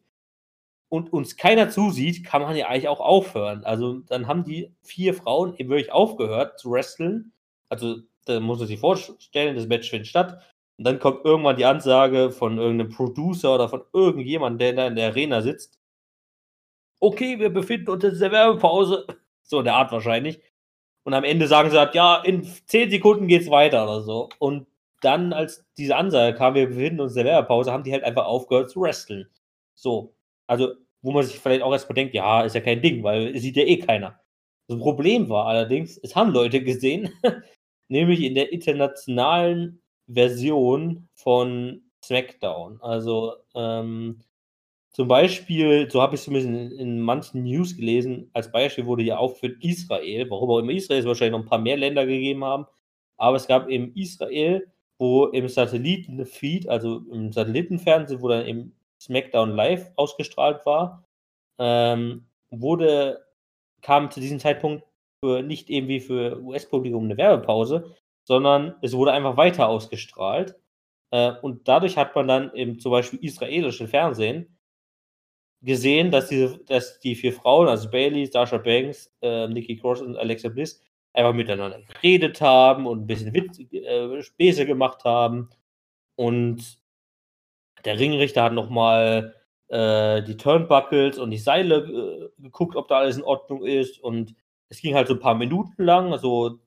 und uns keiner zusieht, kann man ja eigentlich auch aufhören. Also dann haben die vier Frauen eben wirklich aufgehört zu wresteln. Also da muss man sich vorstellen, das Match findet statt. Und dann kommt irgendwann die Ansage von irgendeinem Producer oder von irgendjemandem, der da in der Arena sitzt. Okay, wir befinden uns in der Werbepause. So in der Art wahrscheinlich. Und am Ende sagen sie halt, ja, in 10 Sekunden geht's weiter oder so. Und dann, als diese Ansage kam, wir befinden uns in der Werbepause, haben die halt einfach aufgehört zu wresteln. So. Also, wo man sich vielleicht auch erstmal denkt, ja, ist ja kein Ding, weil sieht ja eh keiner. Das Problem war allerdings, es haben Leute gesehen, nämlich in der internationalen Version von SmackDown. Also ähm, zum Beispiel, so habe ich es zumindest in, in, manchen News gelesen, als Beispiel wurde auch für Israel, warum auch immer Israel es wahrscheinlich noch ein paar mehr Länder gegeben haben, aber es gab eben Israel, wo im Satellitenfeed, also im Satellitenfernsehen, wo dann eben SmackDown live ausgestrahlt war, ähm, wurde, kam zu diesem Zeitpunkt für nicht irgendwie für US-Publikum eine Werbepause, sondern es wurde einfach weiter ausgestrahlt. Äh, und dadurch hat man dann im zum Beispiel israelischen Fernsehen gesehen, dass, diese, dass die vier Frauen, also Bailey, Sasha Banks, äh, Nikki Cross und Alexa Bliss, einfach miteinander geredet haben und ein bisschen Witz, äh, Späße gemacht haben. Und der Ringrichter hat nochmal äh, die Turnbuckles und die Seile äh, geguckt, ob da alles in Ordnung ist. Und es ging halt so ein paar Minuten lang, also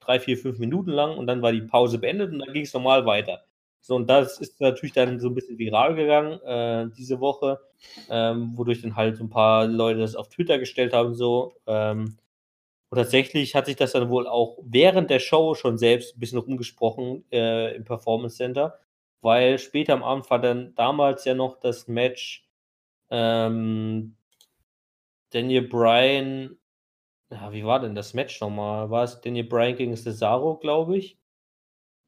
drei, vier, fünf Minuten lang und dann war die Pause beendet und dann ging es normal weiter. So, und das ist natürlich dann so ein bisschen viral gegangen äh, diese Woche, ähm, wodurch dann halt so ein paar Leute das auf Twitter gestellt haben, so. Ähm, und tatsächlich hat sich das dann wohl auch während der Show schon selbst ein bisschen rumgesprochen äh, im Performance Center, weil später am Abend war dann damals ja noch das Match ähm, Daniel Bryan ja, wie war denn das Match nochmal? War es Daniel Bryan gegen Cesaro, glaube ich?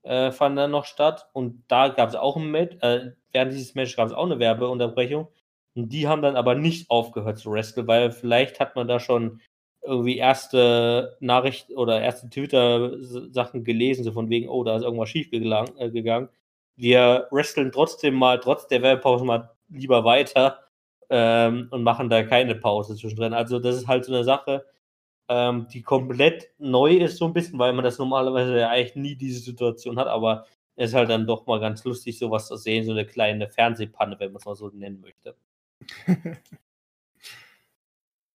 Äh, fand dann noch statt. Und da gab es auch ein Match, äh, während dieses Match gab es auch eine Werbeunterbrechung. Und die haben dann aber nicht aufgehört zu wresteln, weil vielleicht hat man da schon irgendwie erste Nachricht oder erste Twitter-Sachen gelesen, so von wegen, oh, da ist irgendwas schief äh, gegangen. Wir wresteln trotzdem mal, trotz der Werbepause mal lieber weiter ähm, und machen da keine Pause zwischendrin. Also, das ist halt so eine Sache ähm, die komplett neu ist, so ein bisschen, weil man das normalerweise ja eigentlich nie diese Situation hat, aber es ist halt dann doch mal ganz lustig, sowas zu sehen, so eine kleine Fernsehpanne, wenn man es mal so nennen möchte.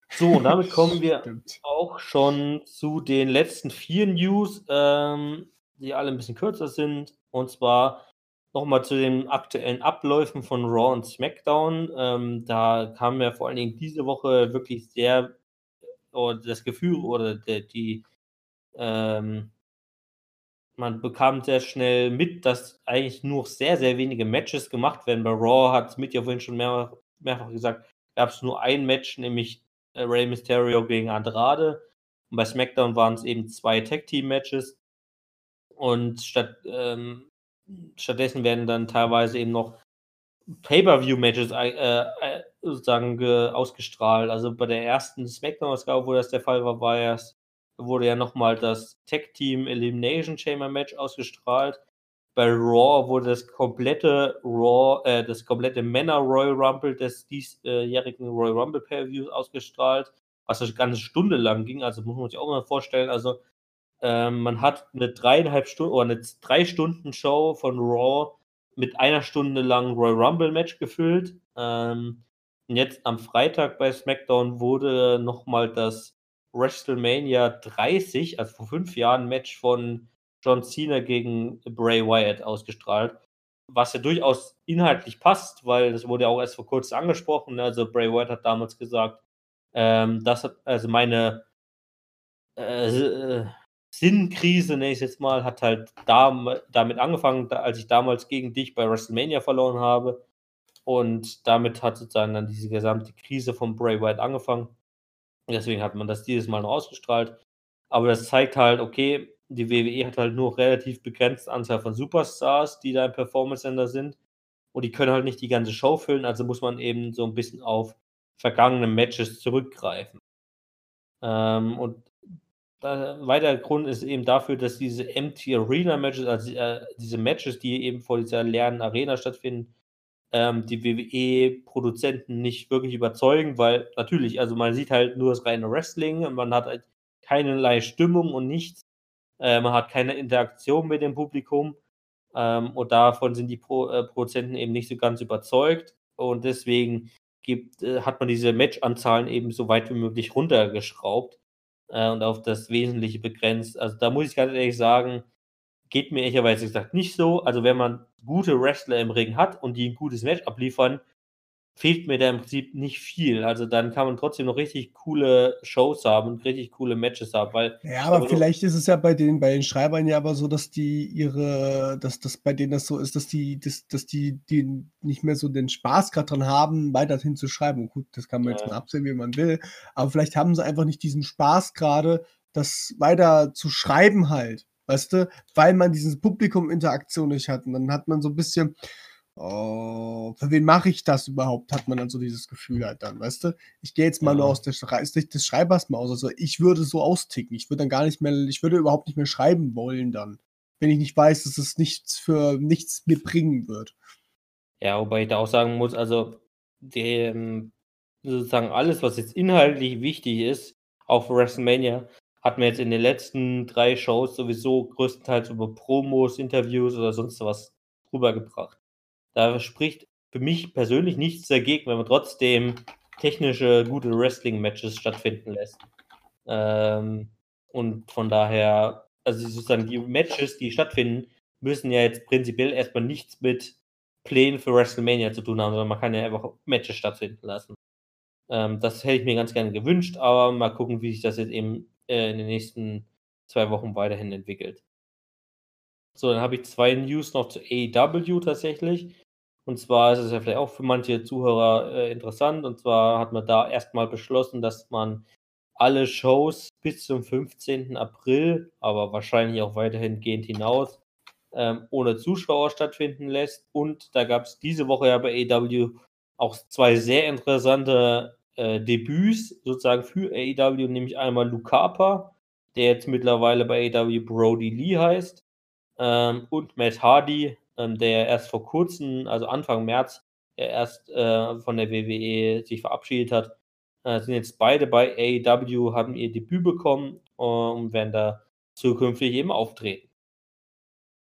so, und damit kommen wir Stimmt. auch schon zu den letzten vier News, ähm, die alle ein bisschen kürzer sind. Und zwar nochmal zu den aktuellen Abläufen von Raw und SmackDown. Ähm, da kamen ja vor allen Dingen diese Woche wirklich sehr oder das Gefühl oder der, die, ähm, man bekam sehr schnell mit, dass eigentlich nur sehr, sehr wenige Matches gemacht werden. Bei Raw hat Smith ja vorhin schon mehr, mehrfach gesagt, gab es nur ein Match, nämlich äh, Rey Mysterio gegen Andrade. Und bei SmackDown waren es eben zwei Tag-Team-Matches. Und statt, ähm, stattdessen werden dann teilweise eben noch Pay-Per-View-Matches äh, äh, sozusagen ausgestrahlt. Also bei der ersten Smackdown-Ausgabe, wo das der Fall war, war ja, wurde ja nochmal das Tag-Team Elimination Chamber Match ausgestrahlt. Bei Raw wurde das komplette Raw, äh, das komplette Männer Royal Rumble des diesjährigen Royal Rumble Pay-Per-Views ausgestrahlt. was eine ganze Stunde lang ging. Also muss man sich auch mal vorstellen. Also ähm, man hat eine dreieinhalb Stunden oder eine drei Stunden Show von Raw mit einer Stunde lang Royal Rumble Match gefüllt. Ähm, und jetzt am Freitag bei SmackDown wurde nochmal das WrestleMania 30, also vor fünf Jahren, Match von John Cena gegen Bray Wyatt ausgestrahlt. Was ja durchaus inhaltlich passt, weil das wurde ja auch erst vor kurzem angesprochen. Also Bray Wyatt hat damals gesagt, ähm, das hat, also meine äh Sinnkrise, nenne ich es jetzt mal, hat halt da, damit angefangen, als ich damals gegen dich bei WrestleMania verloren habe. Und damit hat sozusagen dann diese gesamte Krise von Bray Wyatt angefangen. Deswegen hat man das dieses Mal noch ausgestrahlt. Aber das zeigt halt, okay, die WWE hat halt nur relativ begrenzte Anzahl von Superstars, die da im Performance Center sind. Und die können halt nicht die ganze Show füllen, also muss man eben so ein bisschen auf vergangene Matches zurückgreifen. Ähm, und ein weiterer Grund ist eben dafür, dass diese Empty Arena Matches, also äh, diese Matches, die eben vor dieser leeren Arena stattfinden, ähm, die WWE-Produzenten nicht wirklich überzeugen, weil natürlich, also man sieht halt nur das reine Wrestling, und man hat halt keinerlei Stimmung und nichts, äh, man hat keine Interaktion mit dem Publikum ähm, und davon sind die Pro, äh, Produzenten eben nicht so ganz überzeugt und deswegen gibt, äh, hat man diese Matchanzahlen eben so weit wie möglich runtergeschraubt äh, und auf das Wesentliche begrenzt. Also da muss ich ganz ehrlich sagen, geht mir ehrlicherweise gesagt nicht so. Also wenn man gute Wrestler im Ring hat und die ein gutes Match abliefern, fehlt mir da im Prinzip nicht viel. Also dann kann man trotzdem noch richtig coole Shows haben und richtig coole Matches haben, weil Ja, aber vielleicht ist es ja bei den, bei den Schreibern ja aber so, dass die ihre, dass das bei denen das so ist, dass die, dass, dass die, die nicht mehr so den Spaß gerade dran haben, weiterhin zu schreiben. Und gut, das kann man jetzt mal absehen, wie man will. Aber vielleicht haben sie einfach nicht diesen Spaß gerade, das weiter zu schreiben halt. Weißt du, weil man diese Publikum-Interaktion nicht hat. Und dann hat man so ein bisschen, Oh, für wen mache ich das überhaupt? Hat man dann so dieses Gefühl halt dann, weißt du? Ich gehe jetzt mal ja. nur aus der Sicht des Schreibers mal aus. Also ich würde so austicken. Ich würde dann gar nicht mehr, ich würde überhaupt nicht mehr schreiben wollen dann, wenn ich nicht weiß, dass es nichts für nichts mir bringen wird. Ja, wobei ich da auch sagen muss, also dem, sozusagen alles, was jetzt inhaltlich wichtig ist, auch für WrestleMania, hat man jetzt in den letzten drei Shows sowieso größtenteils über Promos, Interviews oder sonst was rübergebracht. Da spricht für mich persönlich nichts dagegen, wenn man trotzdem technische, gute Wrestling-Matches stattfinden lässt. Ähm, und von daher, also sozusagen die Matches, die stattfinden, müssen ja jetzt prinzipiell erstmal nichts mit Plänen für WrestleMania zu tun haben, sondern man kann ja einfach Matches stattfinden lassen. Ähm, das hätte ich mir ganz gerne gewünscht, aber mal gucken, wie sich das jetzt eben äh, in den nächsten zwei Wochen weiterhin entwickelt. So, dann habe ich zwei News noch zu AEW tatsächlich. Und zwar ist es ja vielleicht auch für manche Zuhörer äh, interessant. Und zwar hat man da erstmal beschlossen, dass man alle Shows bis zum 15. April, aber wahrscheinlich auch weiterhin gehend hinaus, ähm, ohne Zuschauer stattfinden lässt. Und da gab es diese Woche ja bei AEW auch zwei sehr interessante äh, Debüts sozusagen für AEW, nämlich einmal Lucapa, der jetzt mittlerweile bei AEW Brody Lee heißt, ähm, und Matt Hardy, ähm, der erst vor kurzem, also Anfang März, erst äh, von der WWE sich verabschiedet hat, äh, sind jetzt beide bei AEW, haben ihr Debüt bekommen und werden da zukünftig eben auftreten.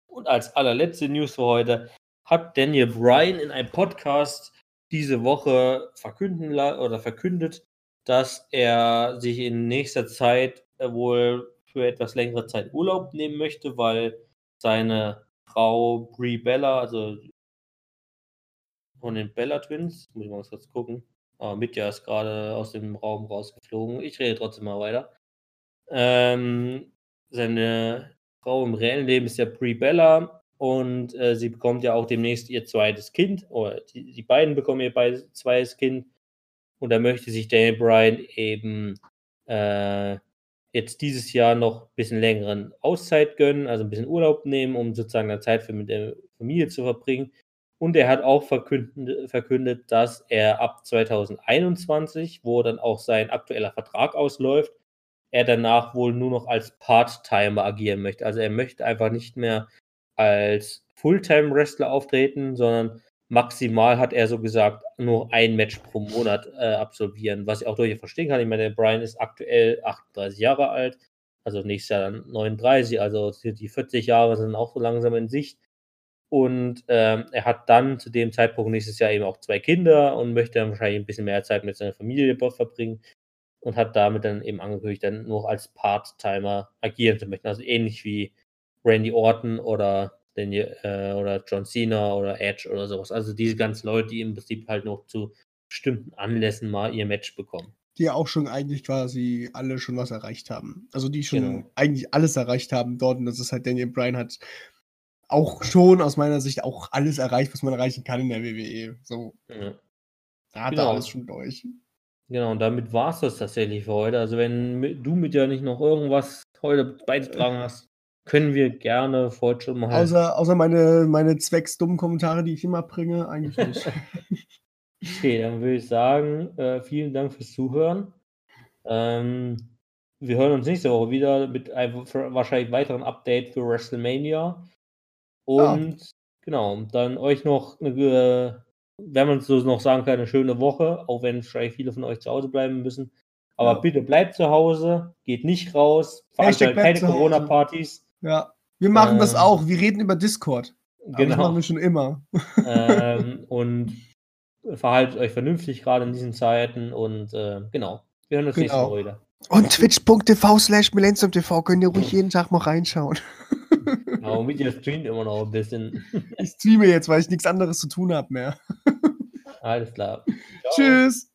Und als allerletzte News für heute hat Daniel Bryan in einem Podcast diese Woche verkünden oder verkündet, dass er sich in nächster Zeit äh, wohl für etwas längere Zeit Urlaub nehmen möchte, weil seine Frau Brie Bella, also von den Bella Twins, muss ich mal kurz gucken. Ah, Mitja ist gerade aus dem Raum rausgeflogen. Ich rede trotzdem mal weiter. Ähm, seine Frau im reellen Leben ist ja Brie Bella und äh, sie bekommt ja auch demnächst ihr zweites Kind. Oder die, die beiden bekommen ihr beides zweites Kind. Und da möchte sich Daniel Bryan eben äh, jetzt dieses Jahr noch ein bisschen längeren Auszeit gönnen, also ein bisschen Urlaub nehmen, um sozusagen eine Zeit für mit der Familie zu verbringen. Und er hat auch verkündet, verkündet, dass er ab 2021, wo dann auch sein aktueller Vertrag ausläuft, er danach wohl nur noch als Part-Timer agieren möchte. Also er möchte einfach nicht mehr als Fulltime-Wrestler auftreten, sondern maximal hat er so gesagt, nur ein Match pro Monat äh, absolvieren, was ich auch durchaus verstehen kann. Ich meine, der Brian ist aktuell 38 Jahre alt, also nächstes Jahr dann 39, also die 40 Jahre sind auch so langsam in Sicht. Und ähm, er hat dann zu dem Zeitpunkt nächstes Jahr eben auch zwei Kinder und möchte dann wahrscheinlich ein bisschen mehr Zeit mit seiner Familie verbringen und hat damit dann eben angekündigt, dann nur als Part-Timer agieren zu möchten. Also ähnlich wie Randy Orton oder, Daniel, äh, oder John Cena oder Edge oder sowas. Also diese ganzen Leute, die im Prinzip halt noch zu bestimmten Anlässen mal ihr Match bekommen. Die ja auch schon eigentlich quasi alle schon was erreicht haben. Also die schon Genau. eigentlich alles erreicht haben dort. Und das ist halt Daniel Bryan hat auch schon aus meiner Sicht auch alles erreicht, was man erreichen kann in der WWE. So, Ja. da hat Genau. er alles schon durch. Genau, und damit war es das tatsächlich für heute. Also wenn du mit ja nicht noch irgendwas heute beizutragen hast, können wir gerne schon mal. Außer, außer meine, meine zwecksdummen Kommentare, die ich immer bringe, eigentlich nicht. Okay, dann würde ich sagen, äh, vielen Dank fürs Zuhören. Ähm, wir hören uns nächste Woche wieder mit einem wahrscheinlich weiteren Update für WrestleMania. Und genau, dann euch noch eine, äh, wenn man es so noch sagen kann, eine schöne Woche, auch wenn wahrscheinlich viele von euch zu Hause bleiben müssen. Aber Ja. bitte bleibt zu Hause, geht nicht raus, veranstaltet keine. Corona-Partys. Ja. Wir machen das Ähm, auch. Wir reden über Discord. Aber Das machen Genau. wir schon immer. ähm, und verhaltet euch vernünftig gerade in diesen Zeiten und äh, genau. Wir hören uns nächste Genau. Woche wieder. Und twitch.tv slash TV könnt ihr ruhig jeden Tag mal reinschauen. Genau, mit ihr streamt immer noch ein bisschen. Ich streame jetzt, weil ich nichts anderes zu tun habe mehr. Alles klar. Ciao. Tschüss.